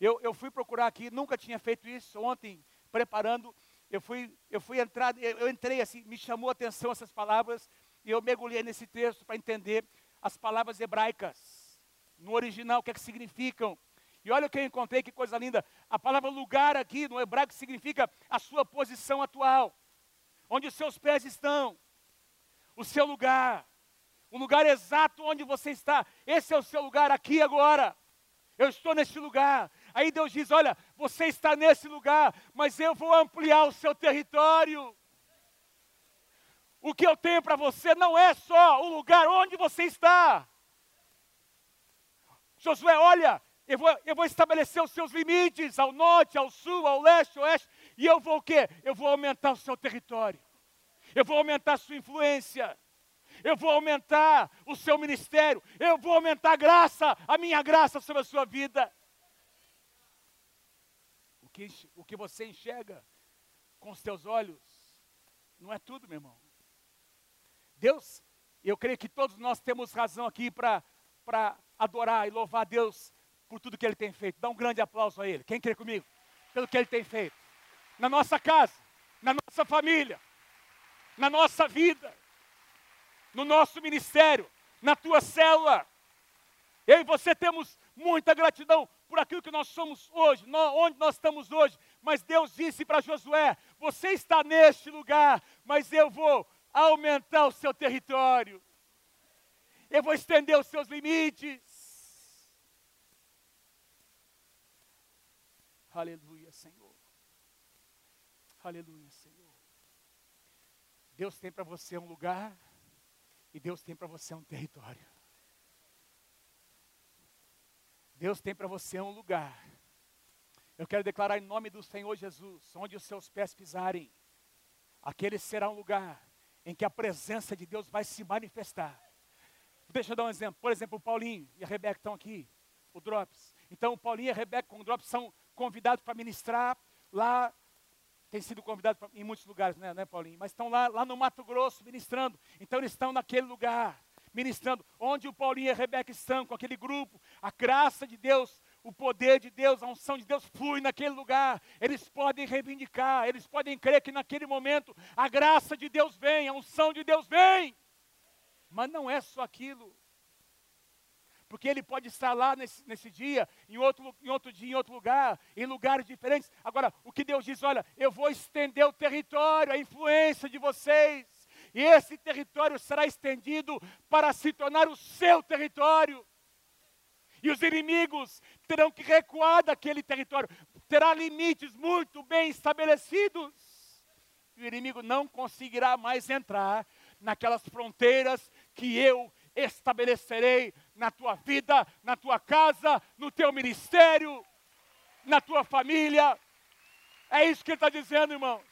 Eu, eu fui procurar aqui, nunca tinha feito isso. Ontem, preparando, eu fui, eu fui entrar, eu, entrei assim, me chamou a atenção essas palavras, e eu mergulhei nesse texto para entender as palavras hebraicas. No original, o que é que significam. E olha o que eu encontrei, que coisa linda. A palavra lugar aqui no hebraico significa a sua posição atual onde os seus pés estão, o seu lugar, o lugar exato onde você está. Esse é o seu lugar aqui agora. Eu estou neste lugar. Aí Deus diz: Olha, você está nesse lugar, mas eu vou ampliar o seu território. O que eu tenho para você não é só o lugar onde você está. Josué, olha, eu vou, eu vou estabelecer os seus limites ao norte, ao sul, ao leste, ao oeste. E eu vou o quê? Eu vou aumentar o seu território. Eu vou aumentar a sua influência. Eu vou aumentar o seu ministério. Eu vou aumentar a graça, a minha graça sobre a sua vida. Que, o que você enxerga com os teus olhos não é tudo, meu irmão. Deus, eu creio que todos nós temos razão aqui para adorar e louvar Deus por tudo que Ele tem feito. Dá um grande aplauso a Ele. Quem crê comigo? Pelo que Ele tem feito na nossa casa, na nossa família, na nossa vida, no nosso ministério, na tua célula. Eu e você temos muita gratidão por aquilo que nós somos hoje, onde nós estamos hoje. Mas Deus disse para Josué: Você está neste lugar, mas eu vou aumentar o seu território. Eu vou estender os seus limites. Aleluia, Senhor. Aleluia, Senhor. Deus tem para você um lugar e Deus tem para você um território. Deus tem para você um lugar. Eu quero declarar em nome do Senhor Jesus, onde os seus pés pisarem, aquele será um lugar em que a presença de Deus vai se manifestar. Deixa eu dar um exemplo. Por exemplo, o Paulinho e a Rebeca estão aqui, o Drops. Então, o Paulinho e a Rebeca com o Drops são convidados para ministrar lá. Tem sido convidados pra, em muitos lugares, né, né, Paulinho? Mas estão lá, lá no Mato Grosso ministrando. Então, eles estão naquele lugar ministrando. Onde o Paulinho e a Rebeca estão, com aquele grupo. A graça de Deus o poder de Deus, a unção de Deus flui naquele lugar. Eles podem reivindicar, eles podem crer que naquele momento a graça de Deus vem, a unção de Deus vem. Mas não é só aquilo. Porque ele pode estar lá nesse, nesse dia, em outro, em outro dia, em outro lugar, em lugares diferentes. Agora, o que Deus diz, olha, eu vou estender o território, a influência de vocês. E esse território será estendido para se tornar o seu território. E os inimigos terão que recuar daquele território. Terá limites muito bem estabelecidos. E o inimigo não conseguirá mais entrar naquelas fronteiras que eu estabelecerei na tua vida, na tua casa, no teu ministério, na tua família. É isso que ele está dizendo, irmãos.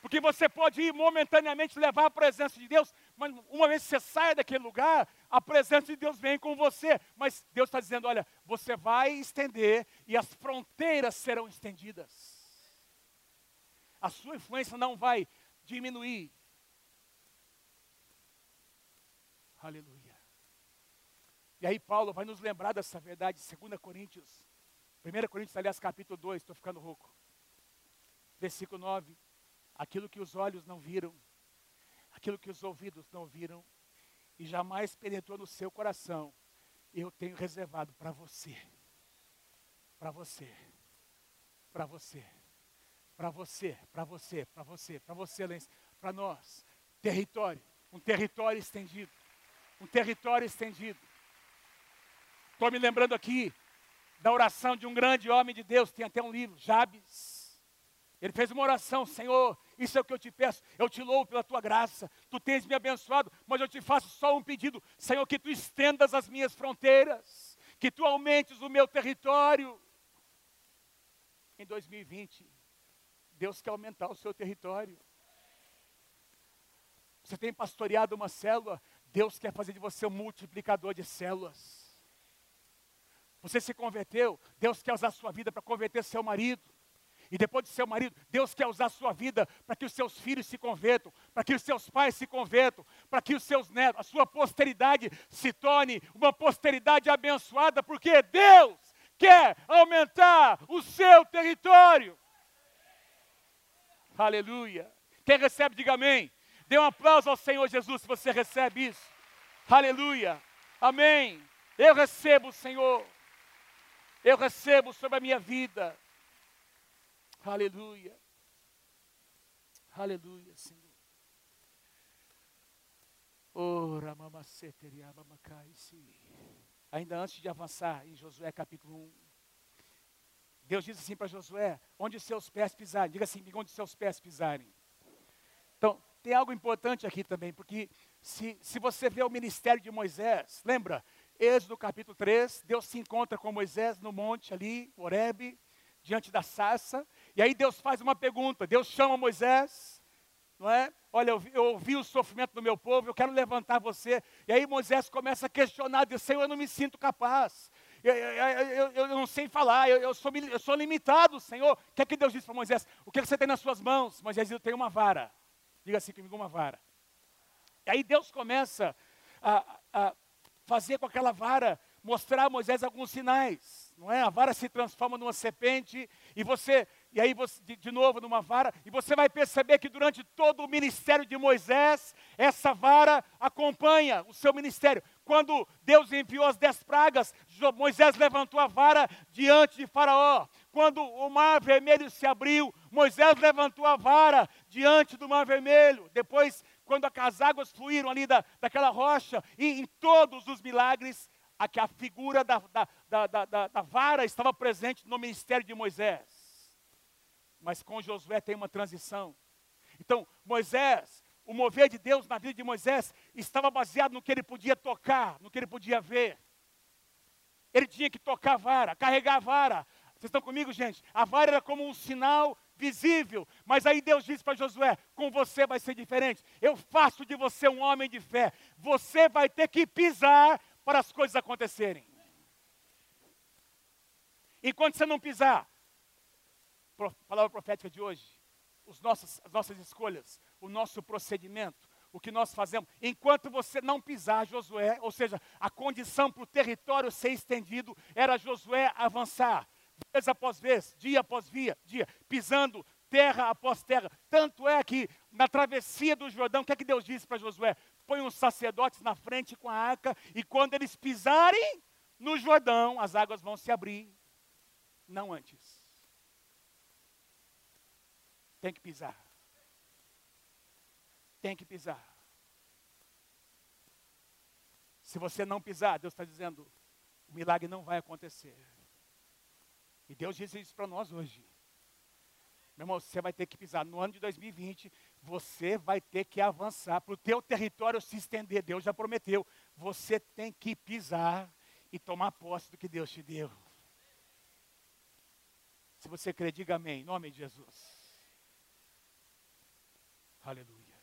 Porque você pode ir momentaneamente levar a presença de Deus, mas uma vez que você saia daquele lugar, a presença de Deus vem com você. Mas Deus está dizendo: olha, você vai estender e as fronteiras serão estendidas. A sua influência não vai diminuir. Aleluia. E aí Paulo vai nos lembrar dessa verdade, 2 Coríntios, 1 Coríntios, aliás, capítulo 2, estou ficando rouco. Versículo 9. Aquilo que os olhos não viram, aquilo que os ouvidos não viram, e jamais penetrou no seu coração, eu tenho reservado para você. Para você. Para você. Para você, para você, para você, para você, para nós. Território, um território estendido. Um território estendido. Estou me lembrando aqui da oração de um grande homem de Deus, tem até um livro, Jabes. Ele fez uma oração, Senhor, isso é o que eu te peço. Eu te louvo pela tua graça. Tu tens me abençoado, mas eu te faço só um pedido, Senhor, que tu estendas as minhas fronteiras, que tu aumentes o meu território. Em 2020, Deus quer aumentar o seu território. Você tem pastoreado uma célula, Deus quer fazer de você um multiplicador de células. Você se converteu, Deus quer usar a sua vida para converter seu marido. E depois de seu marido, Deus quer usar a sua vida para que os seus filhos se convertam, para que os seus pais se convertam, para que os seus netos, a sua posteridade se torne uma posteridade abençoada, porque Deus quer aumentar o seu território. Aleluia. Quem recebe, diga amém. Dê um aplauso ao Senhor Jesus se você recebe isso. Aleluia. Amém. Eu recebo, Senhor. Eu recebo sobre a minha vida. Aleluia. Aleluia, Senhor. Ora, Ainda antes de avançar em Josué capítulo 1, Deus diz assim para Josué: onde seus pés pisarem, diga assim, onde seus pés pisarem. Então, tem algo importante aqui também, porque se, se você vê o ministério de Moisés, lembra? Êxodo capítulo 3, Deus se encontra com Moisés no monte ali, Horebe, diante da sarça, e aí Deus faz uma pergunta, Deus chama Moisés, não é? Olha, eu, eu ouvi o sofrimento do meu povo, eu quero levantar você. E aí Moisés começa a questionar, diz, Senhor, eu não me sinto capaz eu, eu, eu, não sei falar, eu, sou, eu sou limitado, Senhor. O que é que Deus disse para Moisés? O que, é que você tem nas suas mãos? Moisés diz, eu tenho uma vara. Diga assim comigo, uma vara. E aí Deus começa a, a fazer com aquela vara, mostrar a Moisés alguns sinais. Não é? A vara se transforma numa serpente e você e aí você, de, de, novo numa vara, e você vai perceber que durante todo o ministério de Moisés, essa vara acompanha o seu ministério. quando Deus enviou as dez pragas, Moisés levantou a vara diante de Faraó. Quando o mar vermelho se abriu, Moisés levantou a vara diante do mar vermelho. Depois, quando as águas fluíram ali da, daquela rocha, e em todos os milagres, a, a figura da, da, da, da, da vara estava presente no ministério de Moisés. Mas com Josué tem uma transição. Então, Moisés, o mover de Deus na vida de Moisés estava baseado no que ele podia tocar, no que ele podia ver. Ele tinha que tocar a vara, carregar a vara. Vocês estão comigo, gente? A vara era como um sinal visível, mas aí Deus disse para Josué: com você vai ser diferente. Eu faço de você um homem de fé. Você vai ter que pisar para as coisas acontecerem. Enquanto você não pisar, palavra profética de hoje, os nossos, as nossas escolhas, o nosso procedimento, o que nós fazemos, enquanto você não pisar Josué, ou seja, a condição para o território ser estendido era Josué avançar, vez após vez, dia após dia, dia, pisando terra após terra. Tanto é que na travessia do Jordão, o que é que Deus disse para Josué? Põe os sacerdotes na frente com a arca, e quando eles pisarem no Jordão, as águas vão se abrir, não antes. Tem que pisar. Tem que pisar. Se você não pisar, Deus está dizendo, o milagre não vai acontecer. E Deus diz isso para nós hoje. Meu irmão, você vai ter que pisar. No ano de 2020, você vai ter que avançar para o teu território se estender. Deus já prometeu. Você tem que pisar e tomar posse do que Deus te deu. Se você crê, diga amém. Em nome de Jesus. Aleluia.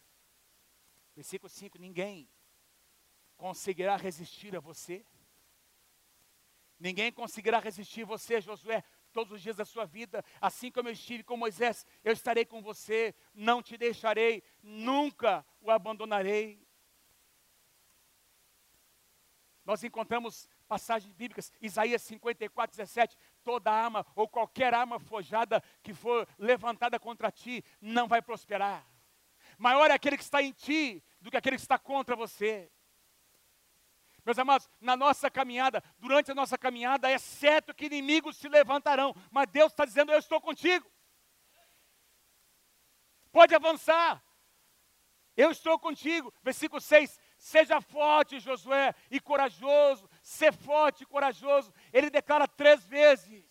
Versículo 5: Ninguém conseguirá resistir a você. Ninguém conseguirá resistir você, Josué, todos os dias da sua vida. Assim como eu estive com Moisés, eu estarei com você, não te deixarei, nunca o abandonarei. Nós encontramos passagens bíblicas, Isaías 54, 17, toda arma ou qualquer arma forjada que for levantada contra ti não vai prosperar. Maior é aquele que está em ti do que aquele que está contra você. Meus amados, na nossa caminhada, durante a nossa caminhada, é certo que inimigos se levantarão, mas Deus está dizendo: Eu estou contigo. Pode avançar, eu estou contigo. Versículo 6: Seja forte, Josué, e corajoso, ser forte e corajoso. Ele declara três vezes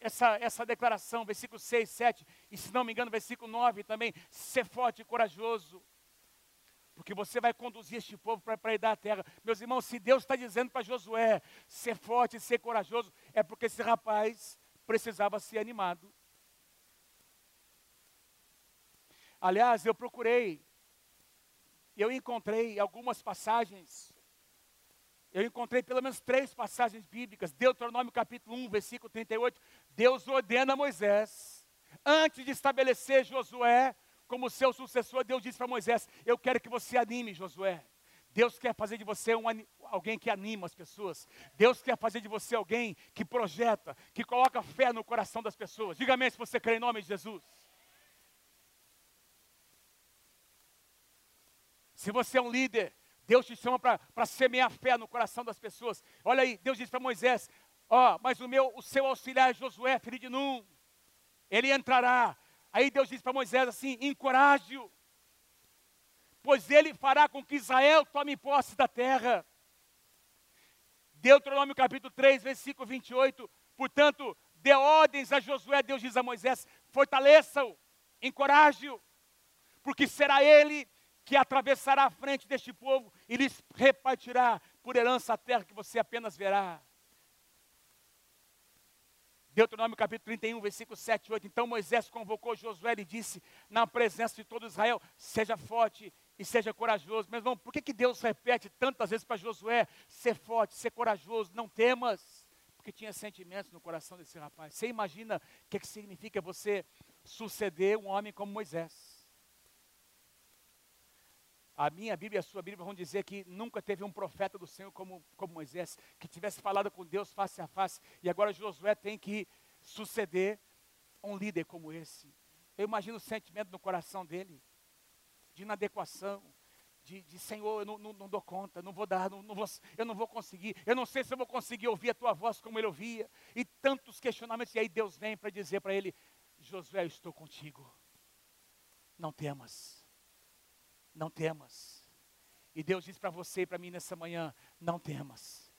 essa, essa declaração, versículo 6, 7, e se não me engano, versículo 9 também, ser forte e corajoso, porque você vai conduzir este povo para dar a terra. Meus irmãos, se Deus está dizendo para Josué ser forte e ser corajoso, é porque esse rapaz precisava ser animado. Aliás, eu procurei, eu encontrei algumas passagens eu encontrei pelo menos três passagens bíblicas. Deuteronômio capítulo 1, versículo 38. Deus ordena Moisés, antes de estabelecer Josué como seu sucessor, Deus disse para Moisés: Eu quero que você anime Josué. Deus quer fazer de você um, alguém que anima as pessoas. Deus quer fazer de você alguém que projeta, que coloca fé no coração das pessoas. Diga amém se você crê em nome de Jesus. Se você é um líder, Deus te chama para semear fé no coração das pessoas. Olha aí, Deus disse para Moisés: Ó, oh, mas o meu, o seu auxiliar Josué, filho de Num, ele entrará. Aí Deus disse para Moisés assim: encoraje-o, pois ele fará com que Israel tome posse da terra. Deuteronômio capítulo 3, versículo 28. Portanto, dê ordens a Josué, Deus diz a Moisés: fortaleça-o, encoraje-o, porque será ele que atravessará a frente deste povo e lhes repartirá por herança a terra que você apenas verá. Deuteronômio capítulo 31, versículo 7 e 8. Então Moisés convocou Josué e disse, na presença de todo Israel: Seja forte e seja corajoso. Meu irmão, por que, que Deus repete tantas vezes para Josué: Ser forte, ser corajoso, não temas? Porque tinha sentimentos no coração desse rapaz. Você imagina o que, que significa você suceder um homem como Moisés? A minha Bíblia e a sua Bíblia vão dizer que nunca teve um profeta do Senhor como, como Moisés, que tivesse falado com Deus face a face, e agora Josué tem que suceder um líder como esse. Eu imagino o sentimento no coração dele, de inadequação, de, de Senhor, eu não, não, não, dou conta, não vou dar, não, não vou, eu não vou conseguir, eu não sei se eu vou conseguir ouvir a tua voz como ele ouvia, e tantos questionamentos, e aí Deus vem para dizer para ele: Josué, eu estou contigo, não temas, não temas. E Deus diz para você e para mim nessa manhã: não temas,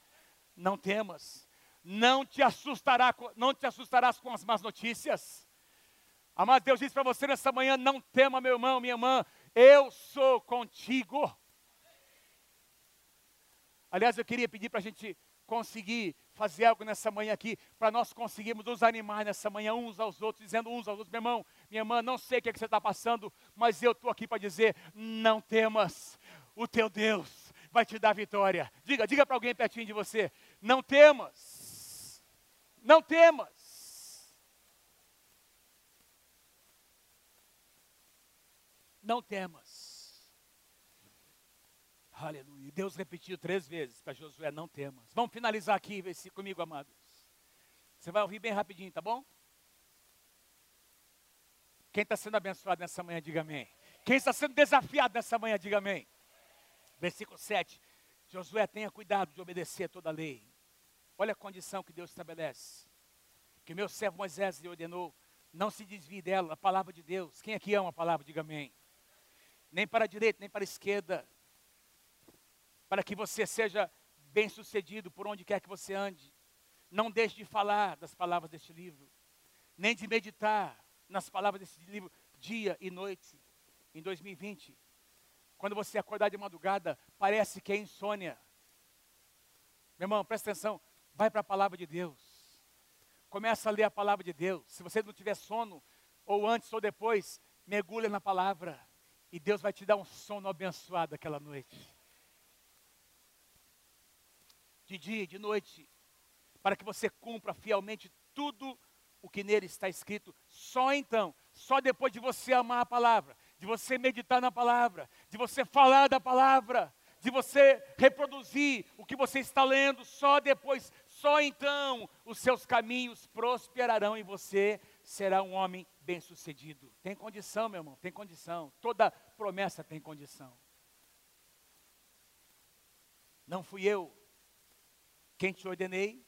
não temas, não te assustará, não te assustarás com as más notícias. Amado Deus diz para você nessa manhã: não tema, meu irmão, minha irmã, eu sou contigo. Aliás, eu queria pedir para a gente conseguir fazer algo nessa manhã aqui, para nós conseguirmos nos animar nessa manhã uns aos outros, dizendo uns aos outros, meu irmão, minha irmã, não sei o que, é que você está passando, mas eu estou aqui para dizer, não temas, o teu Deus vai te dar vitória. Diga, diga para alguém pertinho de você, não temas, não temas. não temas. Aleluia. Deus repetiu três vezes para Josué: não temas. Vamos finalizar aqui comigo, amados. Você vai ouvir bem rapidinho, tá bom? Quem está sendo abençoado nessa manhã, diga amém. Quem está sendo desafiado nessa manhã, diga amém. Versículo 7. Josué, tenha cuidado de obedecer toda a lei. Olha a condição que Deus estabelece. Que meu servo Moisés lhe ordenou. Não se desvie dela, a palavra de Deus. Quem aqui ama a palavra, diga amém nem para a direita, nem para a esquerda, para que você seja bem sucedido por onde quer que você ande. Não deixe de falar das palavras deste livro, nem de meditar nas palavras desse livro dia e noite. Em 2020, quando você acordar de madrugada, parece que é insônia. Meu irmão, presta atenção, vai para a palavra de Deus. Começa a ler a palavra de Deus. Se você não tiver sono, ou antes ou depois, mergulha na palavra. E Deus vai te dar um sono abençoado aquela noite. De dia e de noite. Para que você cumpra fielmente tudo o que nele está escrito. Só então, só depois de você amar a palavra, de você meditar na palavra, de você falar da palavra, de você reproduzir o que você está lendo, só depois, só então os seus caminhos prosperarão e você será um homem bem-sucedido. Tem condição, meu irmão, tem condição. Toda promessa tem condição. Não fui eu quem te ordenei,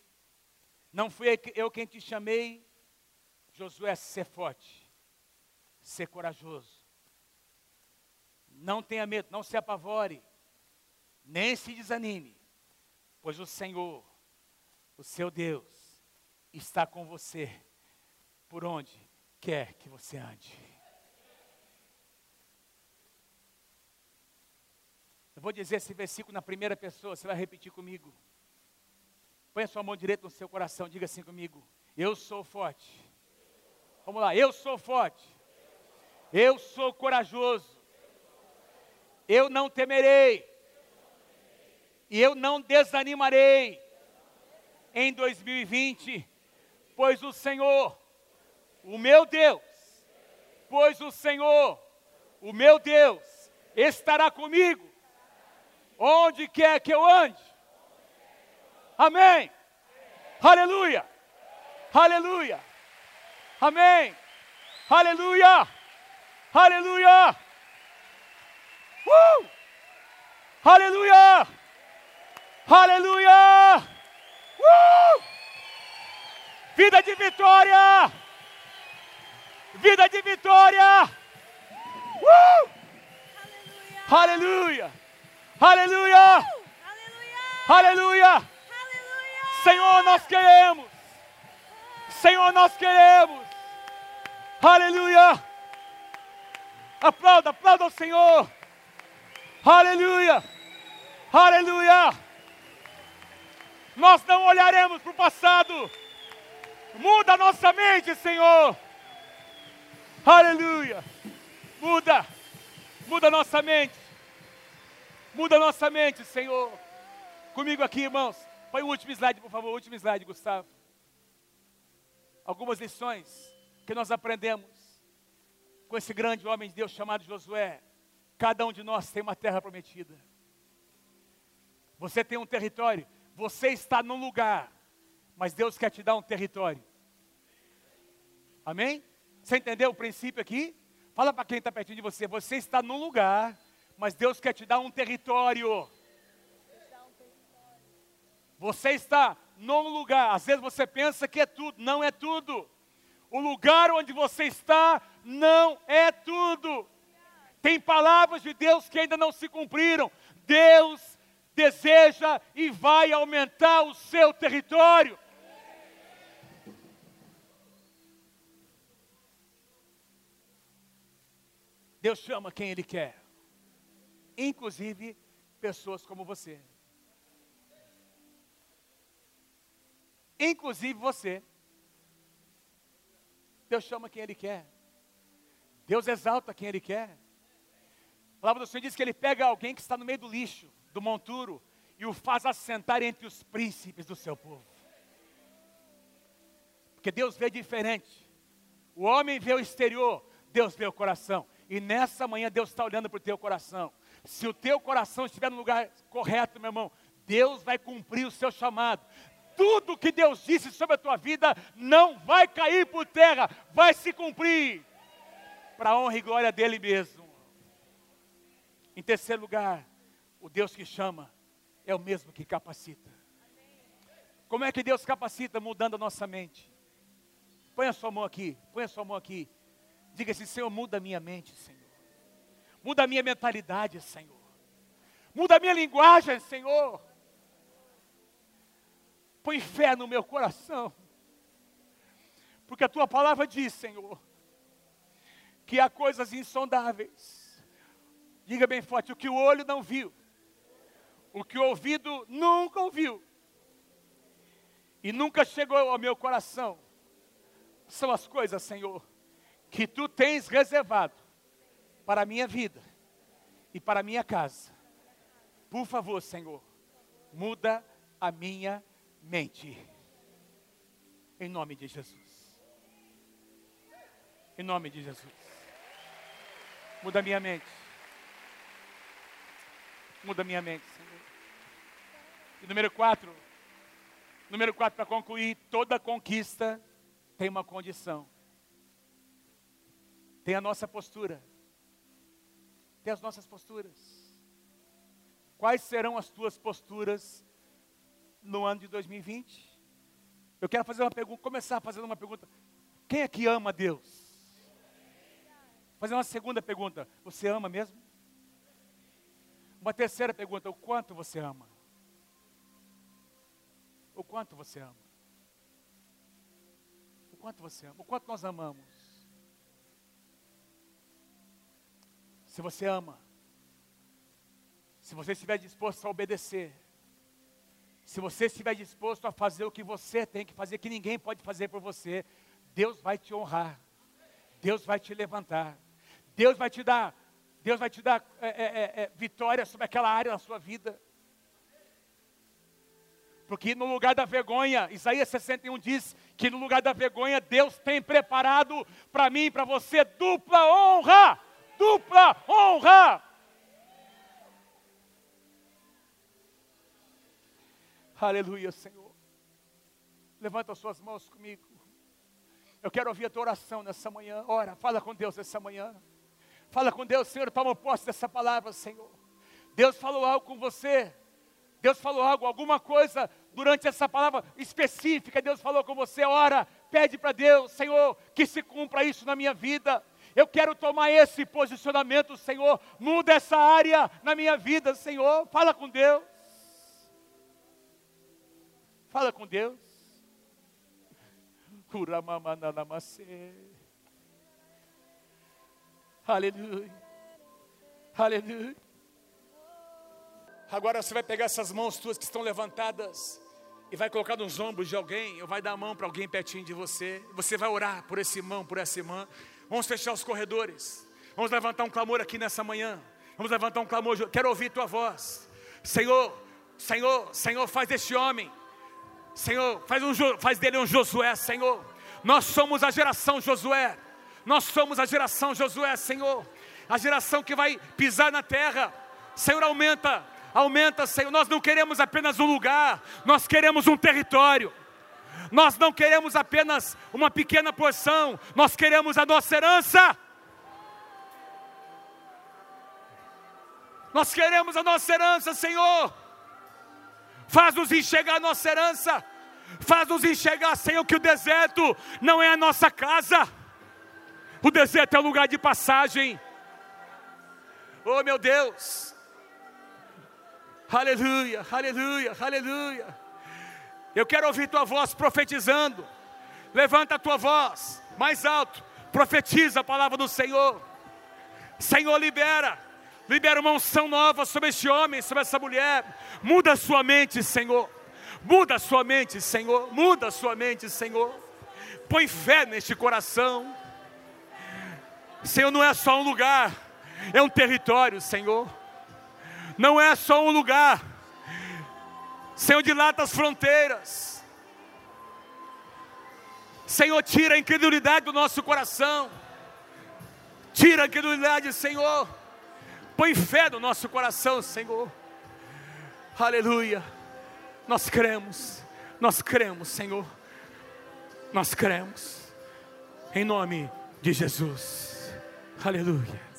não fui eu quem te chamei. Josué, ser forte, ser corajoso. Não tenha medo, não se apavore, nem se desanime, pois o Senhor, o seu Deus, está com você por onde quer que você ande. Eu vou dizer esse versículo na primeira pessoa, você vai repetir comigo. Põe a sua mão direita no seu coração, diga assim comigo: Eu sou forte. Vamos lá, eu sou forte. Eu sou corajoso. Eu não temerei. E eu não desanimarei em 2020, pois o Senhor o meu Deus, pois o Senhor, o meu Deus, estará comigo, onde quer que eu ande. Amém. Aleluia. Aleluia. Amém. Aleluia. Aleluia. Uh! Aleluia. Aleluia. Uh! Vida de vitória vida de vitória. Uh! Aleluia! Aleluia! Aleluia! Aleluia! Senhor, nós queremos. Senhor, nós queremos. Aleluia! Aplauda, aplauda o Senhor. Aleluia! Aleluia! Nós não olharemos para o passado. Muda a nossa mente, Senhor. Aleluia. Muda. Muda nossa mente. Muda nossa mente, Senhor. Comigo aqui, irmãos. Põe o último slide, por favor. O último slide, Gustavo. Algumas lições que nós aprendemos com esse grande homem de Deus chamado Josué. Cada um de nós tem uma terra prometida. Você tem um território. Você está num lugar. Mas Deus quer te dar um território. Amém? Você entendeu o princípio aqui? Fala para quem está pertinho de você. Você está num lugar, mas Deus quer te dar um território. Você está num lugar, às vezes você pensa que é tudo, não é tudo. O lugar onde você está não é tudo. Tem palavras de Deus que ainda não se cumpriram. Deus deseja e vai aumentar o seu território. Deus chama quem Ele quer, inclusive pessoas como você. Inclusive você. Deus chama quem Ele quer. Deus exalta quem Ele quer. A palavra do Senhor diz que Ele pega alguém que está no meio do lixo, do monturo, e o faz assentar entre os príncipes do seu povo. Porque Deus vê diferente. O homem vê o exterior, Deus vê o coração. E nessa manhã Deus está olhando para o teu coração. Se o teu coração estiver no lugar correto, meu irmão, Deus vai cumprir o seu chamado. Tudo que Deus disse sobre a tua vida não vai cair por terra, vai se cumprir. Para a honra e glória dele mesmo. Em terceiro lugar, o Deus que chama é o mesmo que capacita. Como é que Deus capacita? Mudando a nossa mente. Põe a sua mão aqui, põe a sua mão aqui. Diga assim: Senhor, muda a minha mente, Senhor. Muda a minha mentalidade, Senhor. Muda a minha linguagem, Senhor. Põe fé no meu coração. Porque a tua palavra diz, Senhor, que há coisas insondáveis. Diga bem forte: o que o olho não viu, o que o ouvido nunca ouviu, e nunca chegou ao meu coração, são as coisas, Senhor, que tu tens reservado para a minha vida e para a minha casa. Por favor, Senhor, muda a minha mente. Em nome de Jesus. Em nome de Jesus. Muda minha mente. Muda minha mente, Senhor. E número quatro. Número quatro, para concluir, toda conquista tem uma condição tem a nossa postura, tem as nossas posturas. Quais serão as tuas posturas no ano de 2020? Eu quero fazer uma pergunta, começar fazendo uma pergunta. Quem é que ama Deus? Fazer uma segunda pergunta. Você ama mesmo? Uma terceira pergunta. O quanto você ama? O quanto você ama? O quanto você ama? O quanto nós amamos? Se você ama, se você estiver disposto a obedecer, se você estiver disposto a fazer o que você tem que fazer, que ninguém pode fazer por você, Deus vai te honrar, Deus vai te levantar, Deus vai te dar, Deus vai te dar é, é, é, é vitória sobre aquela área da sua vida. Porque no lugar da vergonha, Isaías 61 diz que no lugar da vergonha, Deus tem preparado para mim e para você dupla honra dupla honra. Aleluia, Senhor. Levanta as suas mãos comigo. Eu quero ouvir a tua oração nessa manhã. Ora, fala com Deus nessa manhã. Fala com Deus, Senhor, toma posse dessa palavra, Senhor. Deus falou algo com você. Deus falou algo, alguma coisa durante essa palavra específica. Deus falou com você. Ora, pede para Deus, Senhor, que se cumpra isso na minha vida. Eu quero tomar esse posicionamento, Senhor. Muda essa área na minha vida, Senhor. Fala com Deus. Fala com Deus. Aleluia. Aleluia. Agora você vai pegar essas mãos tuas que estão levantadas e vai colocar nos ombros de alguém, ou vai dar a mão para alguém pertinho de você. Você vai orar por esse irmão, por essa irmã. Vamos fechar os corredores. Vamos levantar um clamor aqui nessa manhã. Vamos levantar um clamor. Quero ouvir tua voz. Senhor, Senhor, Senhor, faz deste homem. Senhor, faz, um, faz dele um Josué, Senhor. Nós somos a geração Josué. Nós somos a geração Josué, Senhor. A geração que vai pisar na terra. Senhor, aumenta, aumenta, Senhor. Nós não queremos apenas um lugar, nós queremos um território. Nós não queremos apenas uma pequena porção, nós queremos a nossa herança. Nós queremos a nossa herança, Senhor. Faz-nos enxergar a nossa herança. Faz-nos enxergar, Senhor, que o deserto não é a nossa casa. O deserto é um lugar de passagem. Oh, meu Deus. Aleluia, aleluia, aleluia. Eu quero ouvir tua voz profetizando. Levanta a tua voz mais alto. Profetiza a palavra do Senhor. Senhor, libera. Libera uma unção nova sobre este homem, sobre essa mulher. Muda a sua mente, Senhor. Muda a sua mente, Senhor. Muda a sua mente, Senhor. Põe fé neste coração. Senhor, não é só um lugar, é um território, Senhor. Não é só um lugar. Senhor, dilata as fronteiras. Senhor, tira a incredulidade do nosso coração. Tira a incredulidade, Senhor. Põe fé no nosso coração, Senhor. Aleluia. Nós cremos. Nós cremos, Senhor. Nós cremos. Em nome de Jesus. Aleluia.